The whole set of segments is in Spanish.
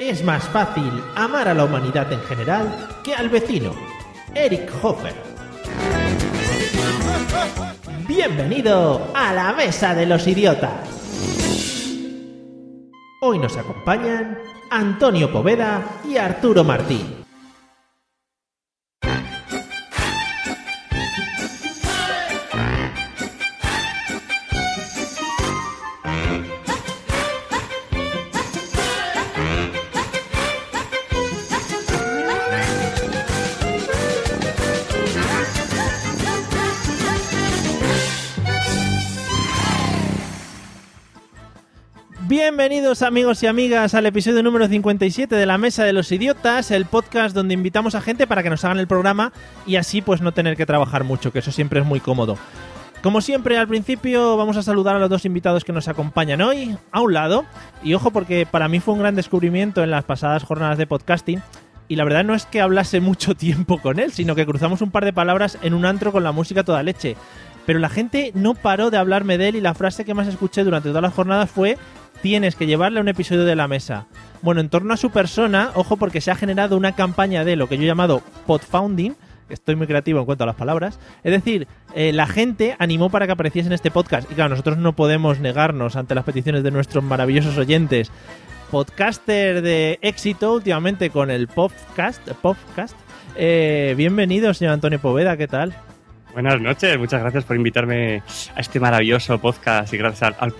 Es más fácil amar a la humanidad en general que al vecino, Eric Hofer. Bienvenido a la Mesa de los Idiotas. Hoy nos acompañan Antonio Poveda y Arturo Martín. Bienvenidos amigos y amigas al episodio número 57 de La Mesa de los Idiotas, el podcast donde invitamos a gente para que nos hagan el programa y así pues no tener que trabajar mucho, que eso siempre es muy cómodo. Como siempre, al principio vamos a saludar a los dos invitados que nos acompañan hoy, a un lado, y ojo porque para mí fue un gran descubrimiento en las pasadas jornadas de podcasting, y la verdad no es que hablase mucho tiempo con él, sino que cruzamos un par de palabras en un antro con la música toda leche. Pero la gente no paró de hablarme de él y la frase que más escuché durante todas las jornadas fue tienes que llevarle un episodio de la mesa. Bueno, en torno a su persona, ojo porque se ha generado una campaña de lo que yo he llamado podfounding, estoy muy creativo en cuanto a las palabras, es decir, eh, la gente animó para que apareciese en este podcast y claro, nosotros no podemos negarnos ante las peticiones de nuestros maravillosos oyentes. Podcaster de éxito últimamente con el podcast, podcast. Eh, bienvenido, señor Antonio Poveda, ¿qué tal? Buenas noches, muchas gracias por invitarme a este maravilloso podcast y gracias al, al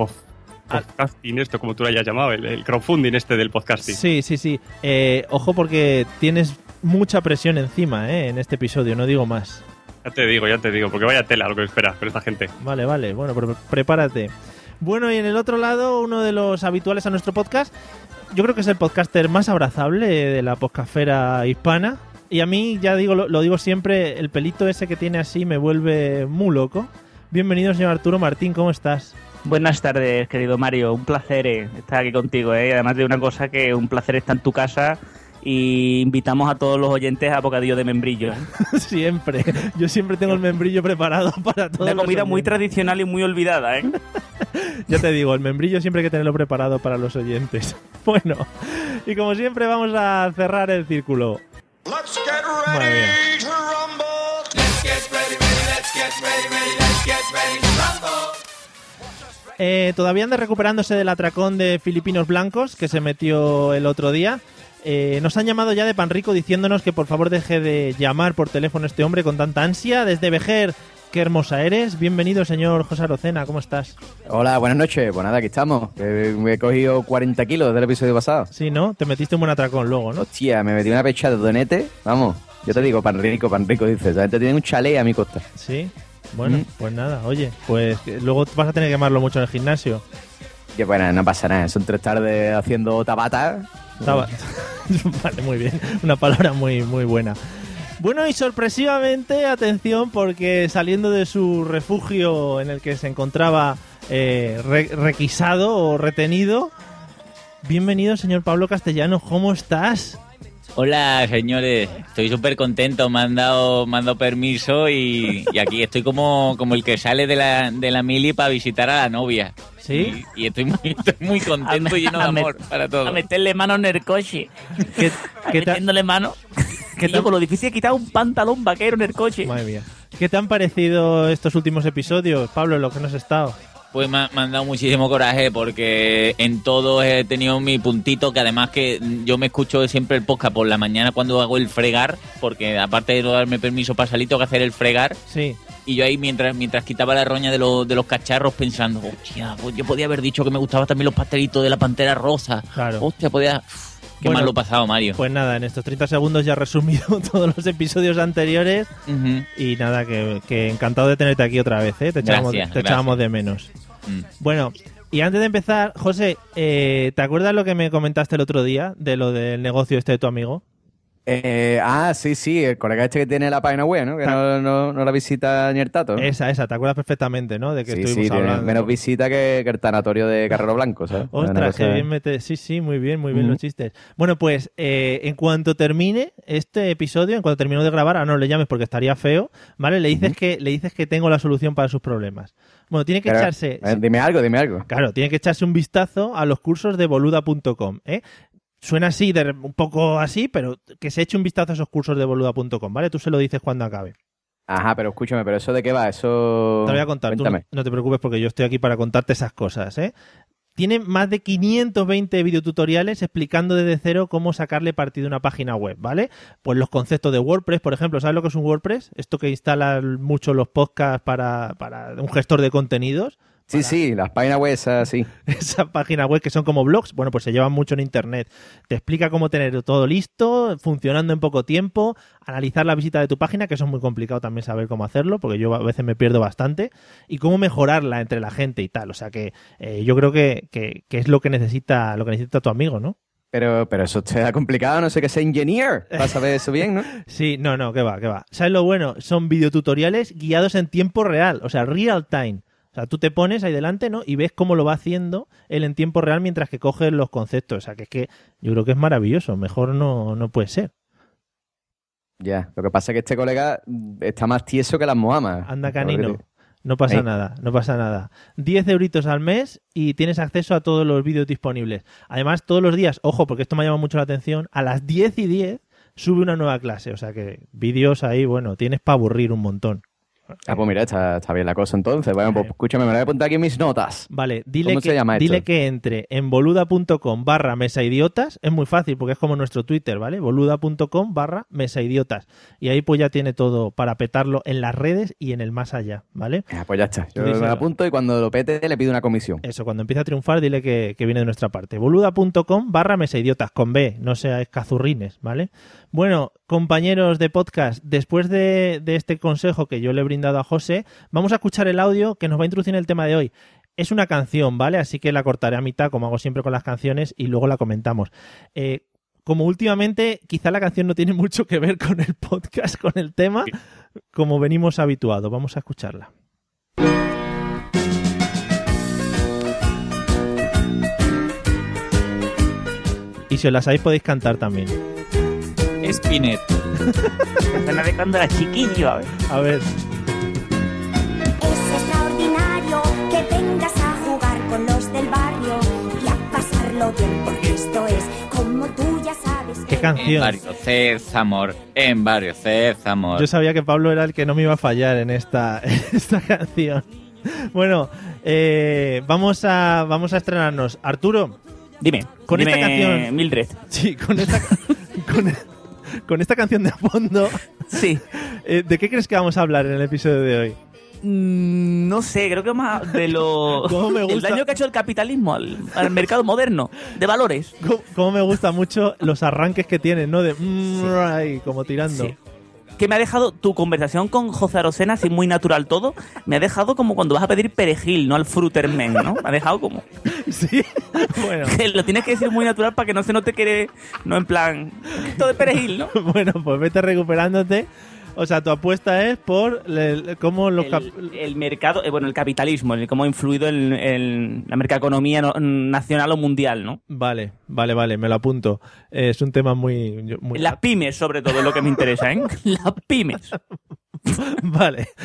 podcasting, esto como tú lo hayas llamado, el, el crowdfunding este del podcasting. Sí, sí, sí. Eh, ojo porque tienes mucha presión encima eh, en este episodio, no digo más. Ya te digo, ya te digo, porque vaya tela lo que espera con esta gente. Vale, vale, bueno, pero prepárate. Bueno, y en el otro lado, uno de los habituales a nuestro podcast, yo creo que es el podcaster más abrazable de la podcastfera hispana. Y a mí, ya digo, lo, lo digo siempre, el pelito ese que tiene así me vuelve muy loco. Bienvenido, señor Arturo Martín, ¿cómo estás? Buenas tardes, querido Mario. Un placer eh, estar aquí contigo. ¿eh? Además de una cosa que un placer estar en tu casa y invitamos a todos los oyentes a bocadillo de membrillo. ¿eh? siempre. Yo siempre tengo el membrillo preparado para todos Una los comida muy tradicional y muy olvidada. ¿eh? Ya te digo, el membrillo siempre hay que tenerlo preparado para los oyentes. Bueno, y como siempre vamos a cerrar el círculo. Let's get ready to rumble. Let's get ready, ready, let's get ready, Eh, todavía anda recuperándose del atracón de Filipinos Blancos que se metió el otro día. Eh, nos han llamado ya de Panrico diciéndonos que por favor deje de llamar por teléfono a este hombre con tanta ansia. Desde Vejer, qué hermosa eres. Bienvenido, señor José Arocena, ¿cómo estás? Hola, buenas noches. Pues nada, aquí estamos. Me he cogido 40 kilos del episodio pasado. Sí, ¿no? Te metiste un buen atracón luego, ¿no? Hostia, me metí una pecha de donete. Vamos, yo te digo, pan rico, pan rico, dices. Esa gente tiene un chalet a mi costa. Sí. Bueno, Mm. pues nada, oye, pues luego vas a tener que llamarlo mucho en el gimnasio. Que bueno, no pasa nada. Son tres tardes haciendo tabata. Estaba- vale, muy bien. Una palabra muy, muy buena. Bueno, y sorpresivamente, atención, porque saliendo de su refugio en el que se encontraba eh, re- requisado o retenido, bienvenido, señor Pablo Castellano, ¿cómo estás? Hola, señores. Estoy súper contento. Me han dado, me han dado permiso y, y aquí estoy como, como el que sale de la, de la mili para visitar a la novia. ¿Sí? Y, y estoy, muy, estoy muy contento y lleno de amor para todo. A meterle mano en el coche. ¿Qué, metiéndole mano. qué yo con lo difícil de quitar un pantalón vaquero en el coche. Madre mía. ¿Qué te han parecido estos últimos episodios, Pablo, en lo que nos has estado? Pues me me han dado muchísimo coraje porque en todos he tenido mi puntito, que además que yo me escucho siempre el podcast por la mañana cuando hago el fregar, porque aparte de no darme permiso para salir, tengo que hacer el fregar. Sí. Y yo ahí mientras mientras quitaba la roña de, los de los cacharros pensando, hostia, pues yo podía haber dicho que me gustaban también los pastelitos de la pantera rosa. Claro. Hostia, podía... qué Bueno, mal lo pasado, Mario. Pues nada, en estos 30 segundos ya he resumido todos los episodios anteriores y nada, que, que encantado de tenerte aquí otra vez, ¿eh? Te echábamos, Gracias, te gracias. echábamos de menos. Mm. Bueno, Y antes de empezar, José, eh, ¿te acuerdas lo que me comentaste el otro día de lo del negocio este de tu amigo? Eh, ah, sí, sí, el colega este que tiene la página web, ¿no? Que no, no, no la visita ni el tato. ¿no? Esa, esa, ¿te acuerdas perfectamente, no? De que sí, estuvimos sí, hablando. menos visita que, que el tanatorio de Carrero Blanco, ¿sabes? Ostras, qué bien mete. Sí, sí, muy bien, muy bien los chistes. Bueno, pues eh, en cuanto termine este episodio, en cuanto termino de grabar, ahora no le llames porque estaría feo, ¿vale? Le dices que le dices que tengo la solución para sus problemas. Bueno, tiene que Pero, echarse. eh, dime algo, dime algo. Claro, tiene que echarse un vistazo a los cursos de boluda.com, ¿eh? Suena así, de- un poco así, pero que se eche un vistazo a esos cursos de boluda.com, ¿vale? Tú se lo dices cuando acabe. Ajá, pero escúchame, ¿pero eso de qué va? Eso... Te lo voy a contar, tú no te preocupes porque yo estoy aquí para contarte esas cosas, ¿eh? Tiene más de 520 videotutoriales explicando desde cero cómo sacarle partido a una página web, ¿vale? Pues los conceptos de WordPress, por ejemplo, ¿sabes lo que es un WordPress? Esto que instalan mucho los podcasts para, para un gestor de contenidos. Sí, sí, las páginas web esas, sí. esa página web que son como blogs, bueno, pues se llevan mucho en internet. Te explica cómo tener todo listo, funcionando en poco tiempo, analizar la visita de tu página, que eso es muy complicado también saber cómo hacerlo, porque yo a veces me pierdo bastante, y cómo mejorarla entre la gente y tal. O sea que eh, yo creo que, que- que es lo que necesita, lo que necesita tu amigo, ¿no? Pero, pero eso te da complicado, no sé qué sea engineer para saber eso bien, ¿no? Sí, no, no, que va, que va. ¿Sabes lo bueno? Son videotutoriales guiados en tiempo real, o sea, real time. O sea, tú te pones ahí delante, ¿no? Y ves cómo lo va haciendo él en tiempo real mientras que coges los conceptos. O sea, que es que yo creo que es maravilloso. Mejor no, no puede ser. Ya, lo que pasa es que este colega está más tieso que las mohamas. Anda canino. No pasa nada, no pasa nada. 10 euritos al mes y tienes acceso a todos los vídeos disponibles. Además, todos los días, ojo, porque esto me llama mucho la atención, a las 10 y 10 sube una nueva clase. O sea que vídeos ahí, bueno, tienes para aburrir un montón. Ah, pues mira, está, está bien la cosa entonces. Bueno, pues escúchame, me lo voy a apuntar aquí en mis notas. Vale, dile, ¿Cómo que, se llama dile que entre en boluda.com barra mesaidiotas. Es muy fácil porque es como nuestro Twitter, ¿vale? boluda.com barra mesaidiotas. Y ahí pues ya tiene todo para petarlo en las redes y en el más allá, ¿vale? Ah, pues ya está. Yo Tú me díselo. lo apunto y cuando lo pete le pido una comisión. Eso, cuando empiece a triunfar, dile que, que viene de nuestra parte. boluda.com barra mesaidiotas, con B, no seáis cazurrines, ¿vale? Bueno, compañeros de podcast, después de, de este consejo que yo le he brindado a José, vamos a escuchar el audio que nos va a introducir en el tema de hoy. Es una canción, ¿vale? Así que la cortaré a mitad, como hago siempre con las canciones, y luego la comentamos. Eh, como últimamente, quizá la canción no tiene mucho que ver con el podcast, con el tema, como venimos habituados. Vamos a escucharla. Y si os la sabéis podéis cantar también. Spinet. Suena de cuando era chiquillo, a ver. A ver, Es extraordinario que vengas a jugar con los del barrio y a pasarlo bien, porque esto es como tú ya sabes. qué En canción. barrio Césamor. En barrio Césamor. Yo sabía que Pablo era el que no me iba a fallar en esta, en esta canción. Bueno, eh, vamos, a, vamos a estrenarnos. Arturo, Dime, Con dime, esta canción- Mildred. sí, con esta, con, con esta canción de fondo, Sí. eh, ¿de qué crees que vamos a hablar en el episodio de hoy? Mm, no sé, creo que más de lo. ¿Cómo me El gusta? daño que ha hecho el capitalismo al, al mercado moderno de valores. ¿Cómo, cómo me gustan mucho los arranques que tienen, ¿no? De mm, como tirando. Sí. Que me ha dejado tu conversación con José Arocena, así muy natural todo. Me ha dejado como cuando vas a pedir perejil, no al frutermen, ¿no? Me ha dejado como. Sí. bueno. Que lo tienes que decir muy natural para que no se note que eres. No en plan. Todo de perejil, ¿no? Bueno, pues vete recuperándote. O sea, tu apuesta es por le- cómo los... El, el mercado, eh, bueno, el capitalismo, el cómo ha influido en, en la mercaeconomía no- nacional o mundial, ¿no? Vale, vale, vale, me lo apunto. Eh, es un tema muy... muy... Las pymes, sobre todo, es lo que me interesa, ¿eh? Las pymes. Vale.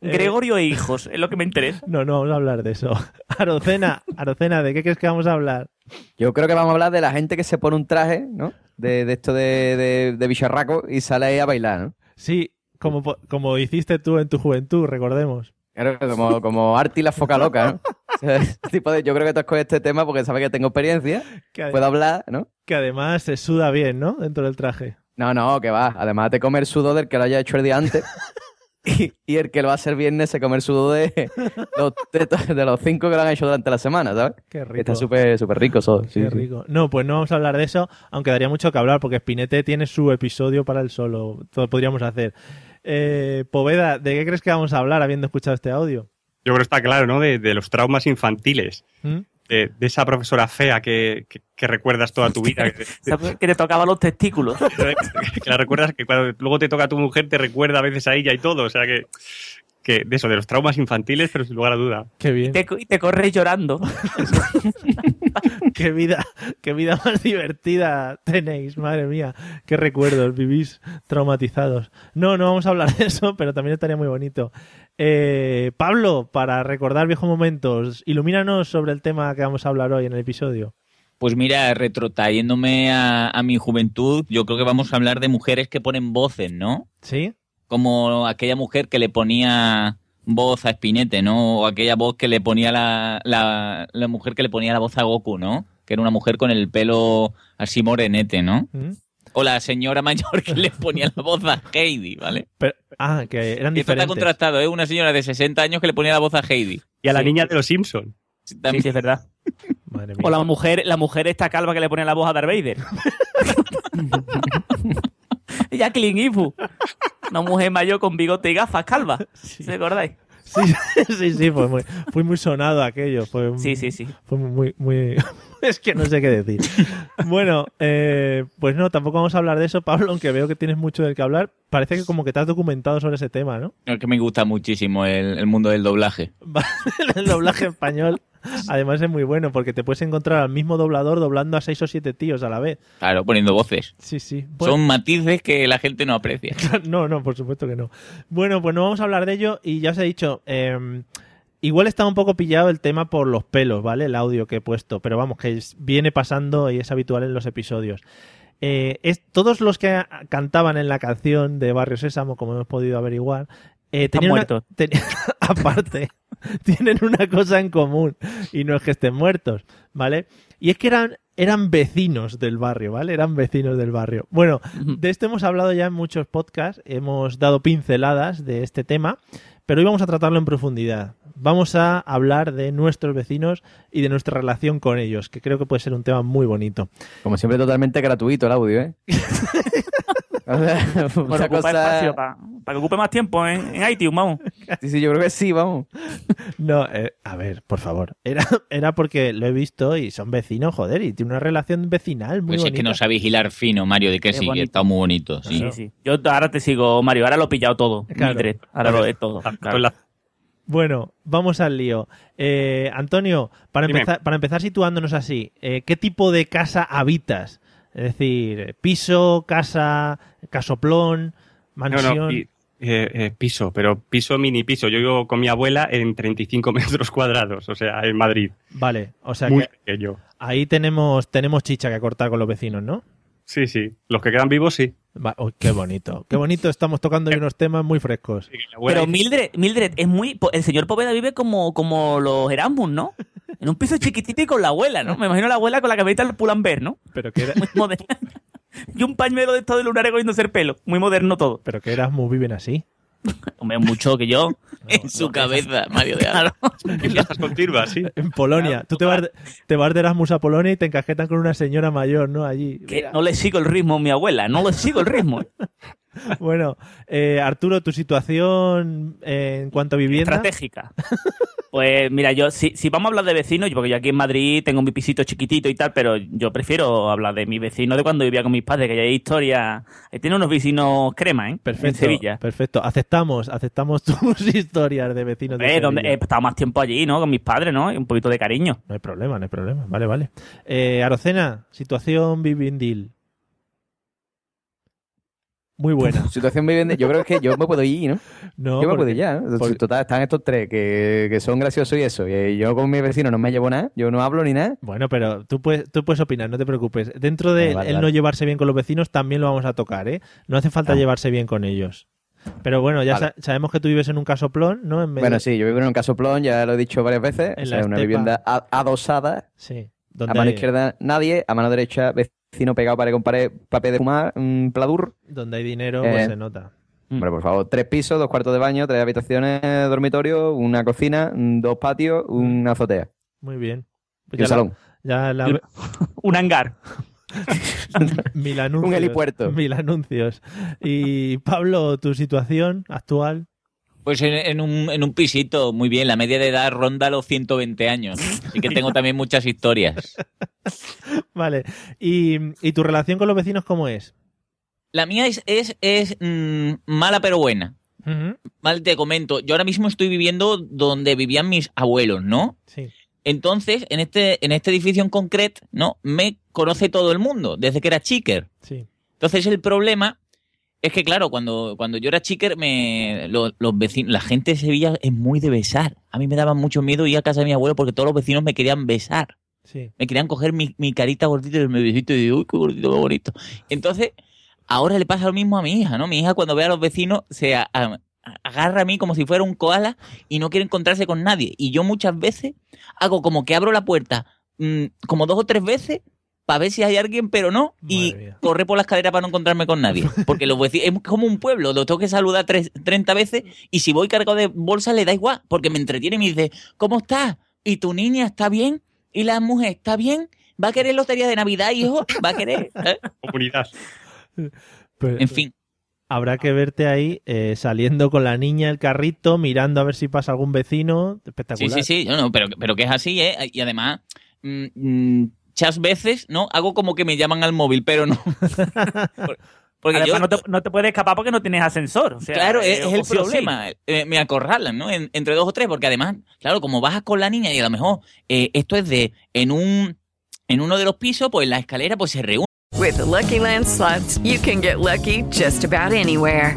Eh, Gregorio e hijos, es lo que me interesa. No, no vamos a hablar de eso. Arocena, Arocena, ¿de qué crees que vamos a hablar? Yo creo que vamos a hablar de la gente que se pone un traje, ¿no? De, de esto de, de, de bicharraco y sale ahí a bailar, ¿no? Sí, como, como hiciste tú en tu juventud, recordemos. Claro, como, como Arti la foca loca, ¿no? O sea, ese tipo de, yo creo que tú escoges este tema porque sabes que tengo experiencia, Que, puedo hablar, ¿no? que además se suda bien, ¿no? Dentro del traje. No, no, que va. Además te come el sudor del que lo haya hecho el día antes. Y, y el que lo va a hacer viernes se come el sudor de los, tetos- de los cinco que lo han hecho durante la semana, ¿sabes? Qué rico. Está súper súper rico eso. sí, Qué sí. rico. No, pues no vamos a hablar de eso, aunque daría mucho que hablar, porque Spinete tiene su episodio para el solo. Todo podríamos hacer. Eh, Poveda, ¿de qué crees que vamos a hablar habiendo escuchado este audio? Yo creo que está claro, ¿no? De, de los traumas infantiles. ¿Mm? De, de esa profesora fea que, que- que recuerdas toda tu vida. que, te tocaba los testículos. que la recuerdas que cuando luego te toca a tu mujer te recuerda a veces a ella y todo. O sea que, que de eso, de los traumas infantiles, pero sin lugar a duda. Qué bien. Te, y te corres llorando. qué vida, qué vida más divertida tenéis, madre mía, qué recuerdos, vivís traumatizados. No, no vamos a hablar de eso, pero también estaría muy bonito. Eh, Pablo, para recordar viejos momentos, ilumínanos sobre el tema que vamos a hablar hoy en el episodio. Pues mira, retrotrayéndome a, a mi juventud, yo creo que vamos a hablar de mujeres que ponen voces, ¿no? ¿Sí? Como aquella mujer que le ponía voz a Spinete, ¿no? O aquella voz que le ponía la, la, la mujer que le ponía la voz a Goku, ¿no? Que era una mujer con el pelo así morenete, ¿no? ¿Mm? O la señora mayor que le ponía la voz a Heidi, ¿vale? Pero- ah, que eran Y esto está diferentes. contrastado, ¿eh? Una señora de 60 años que le ponía la voz a Heidi. Y a la Sí. niña de los Simpsons. Sí, También- sí, es verdad. Madre mía. O la mujer, la mujer esta calva que le pone la voz a Darth Vader. Jacqueline Ifu. Una mujer mayor con bigote y gafas, calva. ¿Se acordáis? Sí, sí, sí, fue muy, fue muy sonado aquello. Fue, Sí, sí, sí. Fue muy, muy... es que no sé qué decir. Bueno, eh, pues no, tampoco vamos a hablar de eso, Pablo, aunque veo que tienes mucho del que hablar. Parece que como que te has documentado sobre ese tema, ¿no? Es que me gusta muchísimo el, el mundo del doblaje. El doblaje español, además, es muy bueno porque te puedes encontrar al mismo doblador doblando a seis o siete tíos a la vez. Claro, poniendo voces. Sí, sí. Bueno, Son matices que la gente no aprecia. No, no, por supuesto que no. Bueno, pues no vamos a hablar de ello y ya os he dicho, eh, igual está un poco pillado el tema por los pelos, ¿vale? El audio que he puesto, pero vamos, que viene pasando y es habitual en los episodios. Eh, es, todos los que cantaban en la canción de Barrio Sésamo, como hemos podido averiguar, eh, tenían una- muertos. ten- aparte, tienen una cosa en común y no es que estén muertos, ¿vale? Y es que eran, eran vecinos del barrio, ¿vale? Eran vecinos del barrio. Bueno, de esto hemos hablado ya en muchos podcasts, hemos dado pinceladas de este tema, pero hoy vamos a tratarlo en profundidad. Vamos a hablar de nuestros vecinos y de nuestra relación con ellos, que creo que puede ser un tema muy bonito. Como siempre, totalmente gratuito el audio, ¿eh? O sea, cosa- espacio para que ocupe más tiempo en, en iTunes, vamos. Sí, sí, yo creo que sí, vamos. No, eh, a ver, por favor. Era, era porque lo he visto y son vecinos, joder, y tiene una relación vecinal muy Pues es bonita. que no sabéis hilar fino, Mario, de que Qué sí, que bonito. está muy bonito. Sí. Sí, sí. Yo ahora te sigo, Mario. Ahora lo he pillado todo. Claro. Mildred, ahora lo es todo. Claro. la- Bueno, vamos al lío. Eh, Antonio, para Dime. empezar, para empezar situándonos así, eh, ¿qué tipo de casa habitas? Es decir, piso, casa, casoplón, No, mansión. no, pi- eh, eh, piso, pero piso mini piso. Yo vivo con mi abuela en 35 metros cuadrados, o sea, en Madrid. Vale, o sea Muy que pequeño. ahí tenemos, tenemos chicha que cortar con los vecinos, ¿no? Sí, sí. Los que quedan vivos, sí. Uy, qué bonito, qué bonito, estamos tocando hoy unos temas muy frescos. Pero Mildred, Mildred es muy. El señor Poveda vive como, como los Erasmus, ¿no? En un piso chiquitito y con la abuela, ¿no? Me imagino la abuela con la camiseta del Pull&Bear, ¿no? Pero que, era- Muy moderna. y un pañuelo de todo de lunar cogiéndose el pelo. Muy moderno todo. pero que Erasmus viven así. Hombre, mucho que yo. En su cabeza, Mario de Alba. en fiestas continuas, sí. En Polonia. Tú te vas, de, te vas de Erasmus a Polonia y te encajetan con una señora mayor, ¿no? Allí. Que no le sigo el ritmo a mi abuela. No le sigo el ritmo. Bueno, eh, Arturo, tu situación eh, en cuanto a vivienda. Estratégica. Pues mira, yo, si, si vamos a hablar de vecinos, porque yo aquí en Madrid tengo mi pisito chiquitito y tal, pero yo prefiero hablar de mi vecino de cuando vivía con mis padres, que ya hay historia. Ahí tiene unos vecinos crema, ¿eh? En Perfecto, Sevilla. perfecto. Aceptamos, aceptamos tus historias de vecinos de Eh, donde he estado más tiempo allí, ¿no? Con mis padres, ¿no? Y un poquito de cariño. No hay problema, no hay problema. Vale, vale. Eh, Arocena, situación vivindil. Muy buena. Situación vivienda. Yo creo que yo me puedo ir, ¿no? No, yo me porque- puedo ir ya. ¿no? porque- Total, están estos tres que, que son graciosos y eso. Y yo con mi vecino no me llevo nada. Yo no hablo ni nada. Bueno, pero tú puedes, tú puedes opinar, no te preocupes. Dentro de vale, el vale. no llevarse bien con los vecinos también lo vamos a tocar, ¿eh? No hace falta Ah. llevarse bien con ellos. Pero bueno, ya Vale. sa- sabemos que tú vives en un casoplón, ¿no? En medio- Bueno, sí, yo vivo en un casoplón, ya lo he dicho varias veces. En o sea, la una vivienda adosada. Sí. A mano hay, izquierda nadie, a mano derecha vecino pegado con pared, papel de fumar, un pladur. donde hay dinero, Eh, pues se nota. Mm. Hombre, por favor, tres pisos, dos cuartos de baño, tres habitaciones, dormitorio, una cocina, mm, dos patios, una azotea Muy bien. Pues y un ya la- salón. ya la- Un hangar. mil anuncios. Un helipuerto. Mil anuncios. Y Pablo, tu situación actual. Pues en, en un, en un pisito, muy bien. La media de edad ronda los 120 años. Así que tengo también muchas historias. Vale. ¿Y, y tu relación con los vecinos cómo es? La mía es, es, es mm, mala pero buena. Ujú, Mal te comento. Yo ahora mismo estoy viviendo donde vivían mis abuelos, ¿no? Sí. Entonces, en este, en este edificio en concreto, ¿no? Me conoce todo el mundo, desde que era chicker. Sí. Entonces el problema es que, claro, cuando, cuando yo era chicker, me, lo- los vecinos, la gente de Sevilla es muy de besar. A mí me daba mucho miedo ir a casa de mi abuelo porque todos los vecinos me querían besar. Sí. Me querían coger mi, mi carita gordita y me besito y digo, uy, qué gordito, qué bonito. Entonces, ahora le pasa lo mismo a mi hija, ¿no? Mi hija cuando ve a los vecinos se a- a- agarra a mí como si fuera un koala y no quiere encontrarse con nadie. Y yo muchas veces hago como que abro la puerta mm, como dos o tres veces para ver si hay alguien, pero no, y mía. corre por la escalera para no encontrarme con nadie. Porque los vecinos, es como un pueblo, lo tengo que saludar tres- 30 veces y si voy cargado de bolsa le da igual, porque me entretiene y me dice, ¿cómo estás? ¿Y tu niña está bien? ¿Y la mujer está bien? ¿Va a querer lotería de Navidad, hijo? ¿Va a querer? ¿Eh? Comunidad. Pues, En fin. Habrá que verte ahí eh, saliendo con la niña, el carrito, mirando a ver si pasa algún vecino. Sí, Espectacular. sí, sí, no, pero, pero que es así, ¿eh? Y además, mm, mm, muchas veces, ¿no? Hago como que me llaman al móvil, pero no. Por- Porque yo, Además, no, te, no te puedes escapar porque no tienes ascensor. o sea, claro, es, eh, es el problema. Eh, me acorralan, ¿no? En- entre dos o tres, porque además, claro, como bajas con la niña y a lo mejor eh, esto es de en un en uno de los pisos, pues la escalera pues se reúne. With the Lucky Land slots, you can get lucky just about anywhere.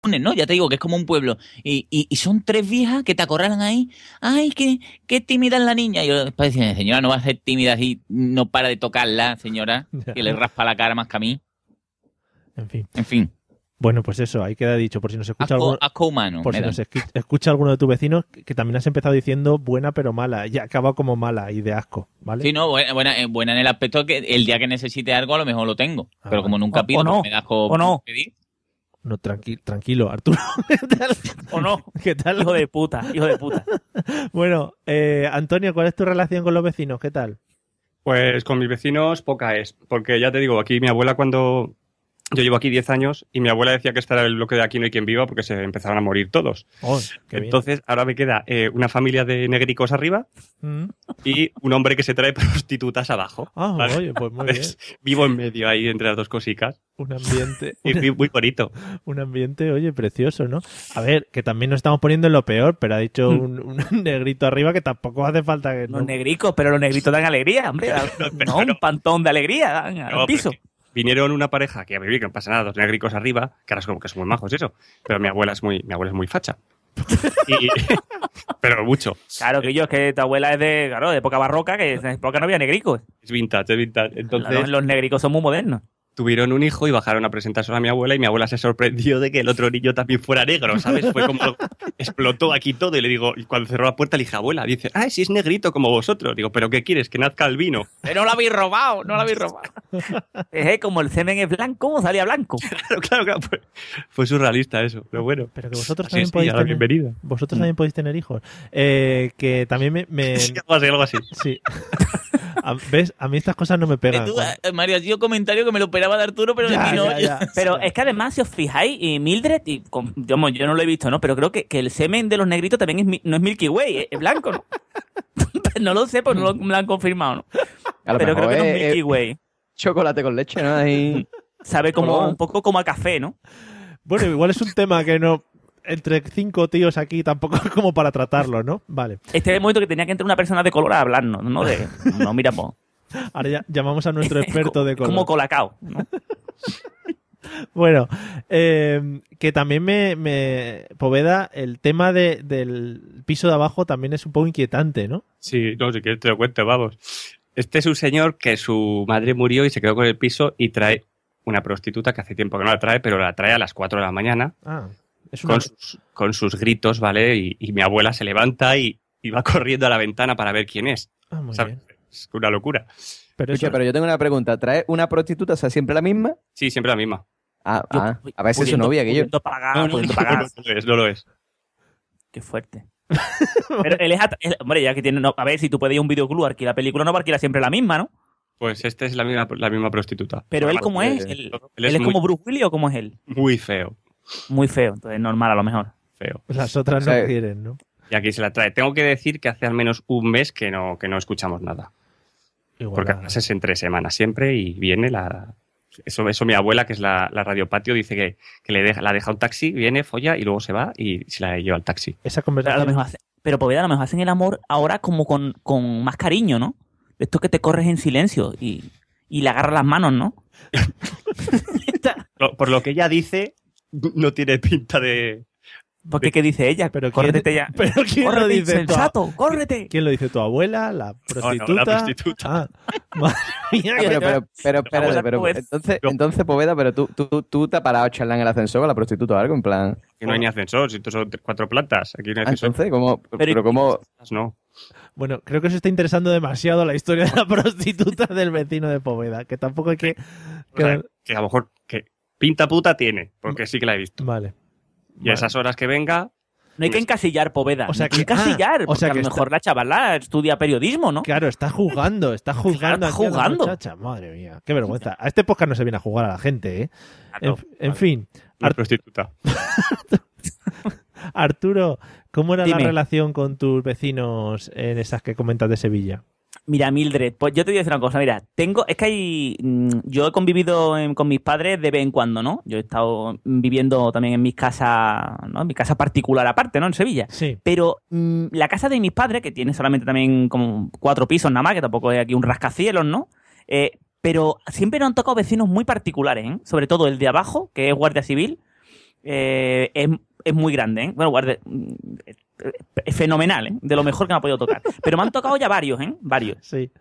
¿No? Ya te digo que es como un pueblo. Y, y- y son tres viejas que te acorralan ahí. Ay, qué, qué tímida es la niña. Y yo después decía, señora, no va a ser tímida así, no para de tocarla, señora, que le raspa la cara más que a mí. En fin. En fin, Bueno, pues eso, ahí queda dicho. Por si nos escucha asco, alguno, asco humano. por si nos escu- escucha alguno de tus vecinos, que, que también has empezado diciendo buena pero mala. Y acaba como mala y de asco, ¿vale? Sí, no, buena, buena, eh, buena en el aspecto que el día que necesite algo a lo mejor lo tengo. Ah, pero como nunca pido, o no, me da asco o no. pedir. No, tranqui- tranquilo, Arturo. ¿Qué tal? ¿O no? ¿Qué tal? Hijo de puta, hijo de puta. Bueno, eh, Antonio, ¿cuál es tu relación con los vecinos? ¿Qué tal? Pues con mis vecinos poca es, porque ya te digo, aquí mi abuela cuando... Yo llevo aquí 10 años y mi abuela decía que este era el bloque de aquí no hay quien viva porque se empezaron a morir todos. Oh, bien. Entonces ahora me queda eh, una familia de negricos arriba Mm. y un hombre que se trae prostitutas abajo. Ah, ¿vale? oye, pues muy Vivo en medio ahí entre las dos cositas. Un ambiente. Y muy, muy bonito. Un ambiente, oye, precioso, ¿no? A ver, que también nos estamos poniendo en lo peor, pero ha dicho un, un negrito arriba que tampoco hace falta que... Los no- negricos, pero los negritos dan alegría, hombre. No, un pantón de alegría dan al piso. Vinieron una pareja que a vivir, que no pasa nada, dos negricos arriba, que ahora es como que son muy majos eso. Pero mi abuela es muy, mi abuela es muy facha. Y- pero mucho. Claro que yo, es que tu abuela es de, claro, de época barroca, que en época no había negricos. Es vintage, es vintage. Entonces, Los, los negricos son muy modernos. Tuvieron un hijo y bajaron a presentárselo a mi abuela y mi abuela se sorprendió de que el otro niño también fuera negro, ¿sabes? Fue como explotó aquí todo y le digo, y cuando cerró la puerta le dije, abuela, dice, ah, si es negrito como vosotros. Digo, ¿pero qué quieres? Que nazca el vino. Pero no lo habéis robado, no lo habéis robado. es como el semen es blanco, salía blanco. Claro, claro, claro. Fue, fue surrealista eso, pero bueno. Pero que vosotros también es, podéis tener... bienvenida. Vosotros también podéis tener hijos. Eh, que también me... me- Sí, algo así, algo así. Sí. A- ¿Ves? A mí estas cosas no me pegan. Tú, eh, Mario, ha sido comentario que me lo esperaba de Arturo, pero Ya, no. ya, ya. Pero es que además, si os fijáis, y Mildred, y con- yo, yo no lo he visto, ¿no? Pero creo que, que el semen de los negritos también es, no es Milky Way, es, es blanco, ¿no? no lo sé, pues no lo, me lo han confirmado, ¿no? A lo Pero creo que no es Milky es Way. chocolate con leche, ¿no? Ahí... Sabe como un poco como a café, ¿no? Bueno, igual es un tema que no... entre cinco tíos aquí tampoco es como para tratarlo, ¿no? Vale. Este es el momento que tenía que entrar una persona de color a hablarnos, ¿no? De, no, mira, po, Ahora ya llamamos a nuestro experto de color. como colacao. ¿no? Bueno, eh, que también me, me- Poveda, el tema de- del piso de abajo también es un poco inquietante, ¿no? Sí, no, si quieres te lo cuento, vamos. Este es un señor que su madre murió y se quedó con el piso y trae una prostituta que hace tiempo que no la trae, pero la trae a las 4 de la mañana Ah, es una... con sus, con sus gritos, ¿vale? Y, y mi abuela se levanta y, y va corriendo a la ventana para ver quién es. Ah, muy bien. Es una locura. Pero Escucha, eso- pero yo tengo una pregunta. ¿Trae una prostituta, o sea, siempre la misma? Sí, siempre la misma. Ah, Yo- ah, a veces es su pudiendo- novia, que yo. pudiendo pagar, No, no, pudiendo no, pagar. no, no lo es, no lo es. Qué fuerte. Pero él es, él- hombre, ya que tiene, no, a ver, si tú puedes ir a un videoclub a alquilar película, no va a alquilar siempre la misma, ¿no? Pues este es la misma, la misma prostituta. Pero él. ¿cómo es? eh, ¿Él, él él es es como Bruce Willis o cómo es él? Muy feo, Muy feo, entonces normal a lo mejor. feo. Las otras no quieren, ¿no? Y aquí se la trae. Tengo que decir que hace al menos un mes que no, que no escuchamos nada. Igual Porque nada. además es en tres semanas siempre y viene la... Eso, eso mi abuela, que es la, la radiopatio, dice que, que le deja, la deja un taxi, viene, folla y luego se va y se la lleva al taxi. Esa Pero a lo conversación... mejor hace- pero Poveda, a lo mejor hacen el amor ahora como con, con más cariño, ¿no? Esto que te corres en silencio y, y le agarras las manos, ¿no? Por lo que ella dice, no tiene pinta de... Porque ¿qué dice ella? Pero córrete ¿quién- ya. pero ¿quién lo Córrete, dice? insensato, córrete. ¿Quién lo dice? ¿Tu abuela? ¿La prostituta? la prostituta. Ah, madre mía, Pero, que- pero, pero, espérate, abuela pero, no es- entonces, entonces, Poveda, pero tú, tú, tú te has parado a charlar en el ascensor con la prostituta o algo, en plan. Que no hay ni ascensor, si estos son cuatro plantas. Aquí no hay Ah, ascensor. entonces, ¿cómo? Pero- Pero, ¿cómo? No. Bueno, creo que se está interesando demasiado la historia de la prostituta del vecino de Poveda, que tampoco hay que... O que- sea, que a lo mejor que pinta puta tiene, porque sí que la he visto. Vale. Y a esas horas que venga, No hay que encasillar Poveda. O sea no hay que ah, encasillar. o porque sea a que lo está- mejor la chavala estudia periodismo, ¿no? Claro, está jugando, está jugando. está a jugando. muchacha. Madre mía, qué vergüenza. A este podcast no se viene a jugar a la gente, ¿eh? En, Claro. en fin, una Ar- prostituta. Arturo, ¿cómo era la relación con tus vecinos en esas que comentas de Sevilla? Mira, Mildred, pues yo te voy a decir una cosa, mira, tengo, es que hay, mm, yo he convivido en- con mis padres de vez en cuando, ¿no? Yo he estado viviendo también en mi casa, ¿no? En mi casa particular aparte, ¿no? En Sevilla. Sí. Pero mm, la casa de mis padres, que tiene solamente también como cuatro pisos nada más, que tampoco es aquí un rascacielos, ¿no? Eh, pero siempre nos han tocado vecinos muy particulares, ¿eh? Sobre todo el de abajo, que es guardia civil, eh, es, es muy grande, ¿eh? Bueno, guardia, fenomenal, ¿eh? De lo mejor que me ha podido tocar. Pero me han tocado ya varios, ¿eh? Varios. Sí.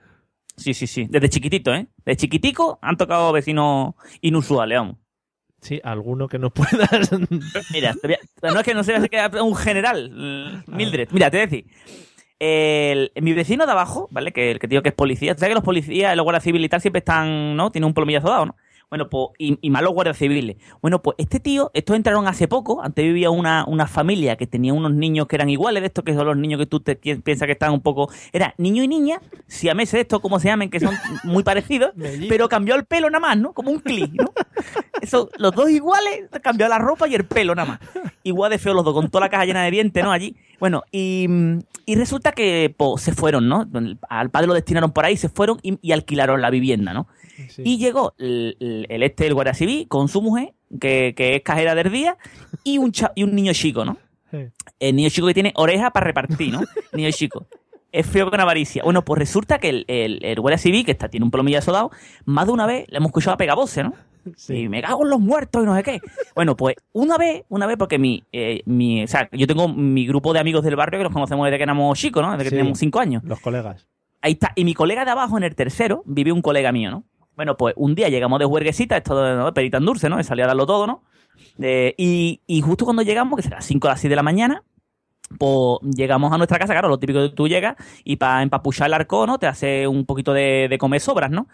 Sí, sí, sí. Desde chiquitito, ¿eh? Desde chiquitico han tocado vecinos inusuales, vamos. Sí, alguno que nos puedas. Mira, no es que no se que un general, l- Mildred. Mira, te voy a decir. El- mi vecino de abajo, ¿vale? Que el que digo que es policía. ¿Sabes que los policías, los guardias civiles y tal siempre están, ¿no? Tienen un plomillazo dado, ¿no? Bueno, pues, y, y más los guardias civiles. Bueno, pues este tío, estos entraron hace poco. Antes vivía una, una familia que tenía unos niños que eran iguales de estos, que son los niños que tú te pi- piensas que están un poco. Era niño y niña, si a meses esto, como se llamen, que son muy parecidos, pero cambió el pelo nada más, ¿no? Como un clic, ¿no? Eso, los dos iguales, cambió la ropa y el pelo nada más. Igual de feo los dos, con toda la caja llena de dientes, ¿no? Allí. Bueno, y, y resulta que po, se fueron, ¿no? Al padre lo destinaron por ahí, se fueron y, y alquilaron la vivienda, ¿no? Y llegó el, el- el este, el guardia civil, con su mujer, que, que es cajera del día, y un, cha- y un niño chico, ¿no? El niño chico que tiene oreja para repartir, ¿no? Niño chico. Es feo con avaricia. Bueno, pues resulta que el, el, el guardia civil, que está, tiene un plomillazo dado, más de una vez le hemos escuchado a pegabose, ¿no? Y me cago en los muertos y no sé qué. Bueno, pues una vez, una vez, porque mi, eh, mi, o sea, yo tengo mi grupo de amigos del barrio que los conocemos desde que éramos chicos, ¿no? Desde que Sí. teníamos cinco años. Los colegas. Ahí está. Y mi colega de abajo, en el tercero, vive un colega mío, ¿no? Bueno, pues un día llegamos de huerguesita, esto de ¿no? perita en dulce, ¿no? He salido a darlo todo, ¿no? Eh, y, y justo cuando llegamos, que será las 5 o las 6 de la mañana, pues llegamos a nuestra casa, claro, lo típico de tú llegas y para empapuchar el arco, ¿no? Te hace un poquito de, de comer sobras, ¿no?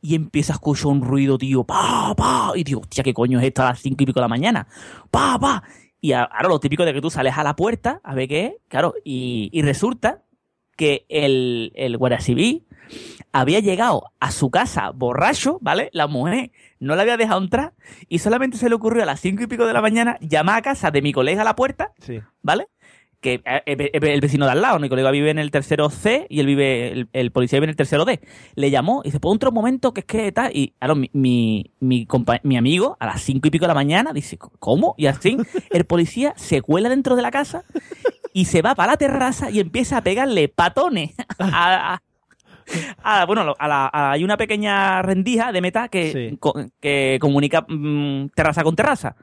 Y empieza a escuchar un ruido, tío, pa, pa. Y digo, hostia, ¿qué coño es esto a las cinco y pico de la mañana? Pa, pa. Y ahora lo típico de que tú sales a la puerta a ver qué es, claro, y, y resulta que el, el guardia civil había llegado a su casa borracho, ¿vale? La mujer no la había dejado entrar y solamente se le ocurrió a las cinco y pico de la mañana llamar a casa de mi colega a la puerta, Sí. ¿vale? Que eh, eh, el vecino de al lado, mi colega vive en el tercero C y él vive, el, el policía vive en el tercero D. Le llamó y dice, pues otro momento que es que tal. Y claro, mi, mi, mi, mi amigo a las cinco y pico de la mañana dice, ¿cómo? Y así el policía se cuela dentro de la casa y se va para la terraza y empieza a pegarle patones a, a- a- bueno, a la- a- hay una pequeña rendija de meta que, co- que comunica mm, terraza con terraza.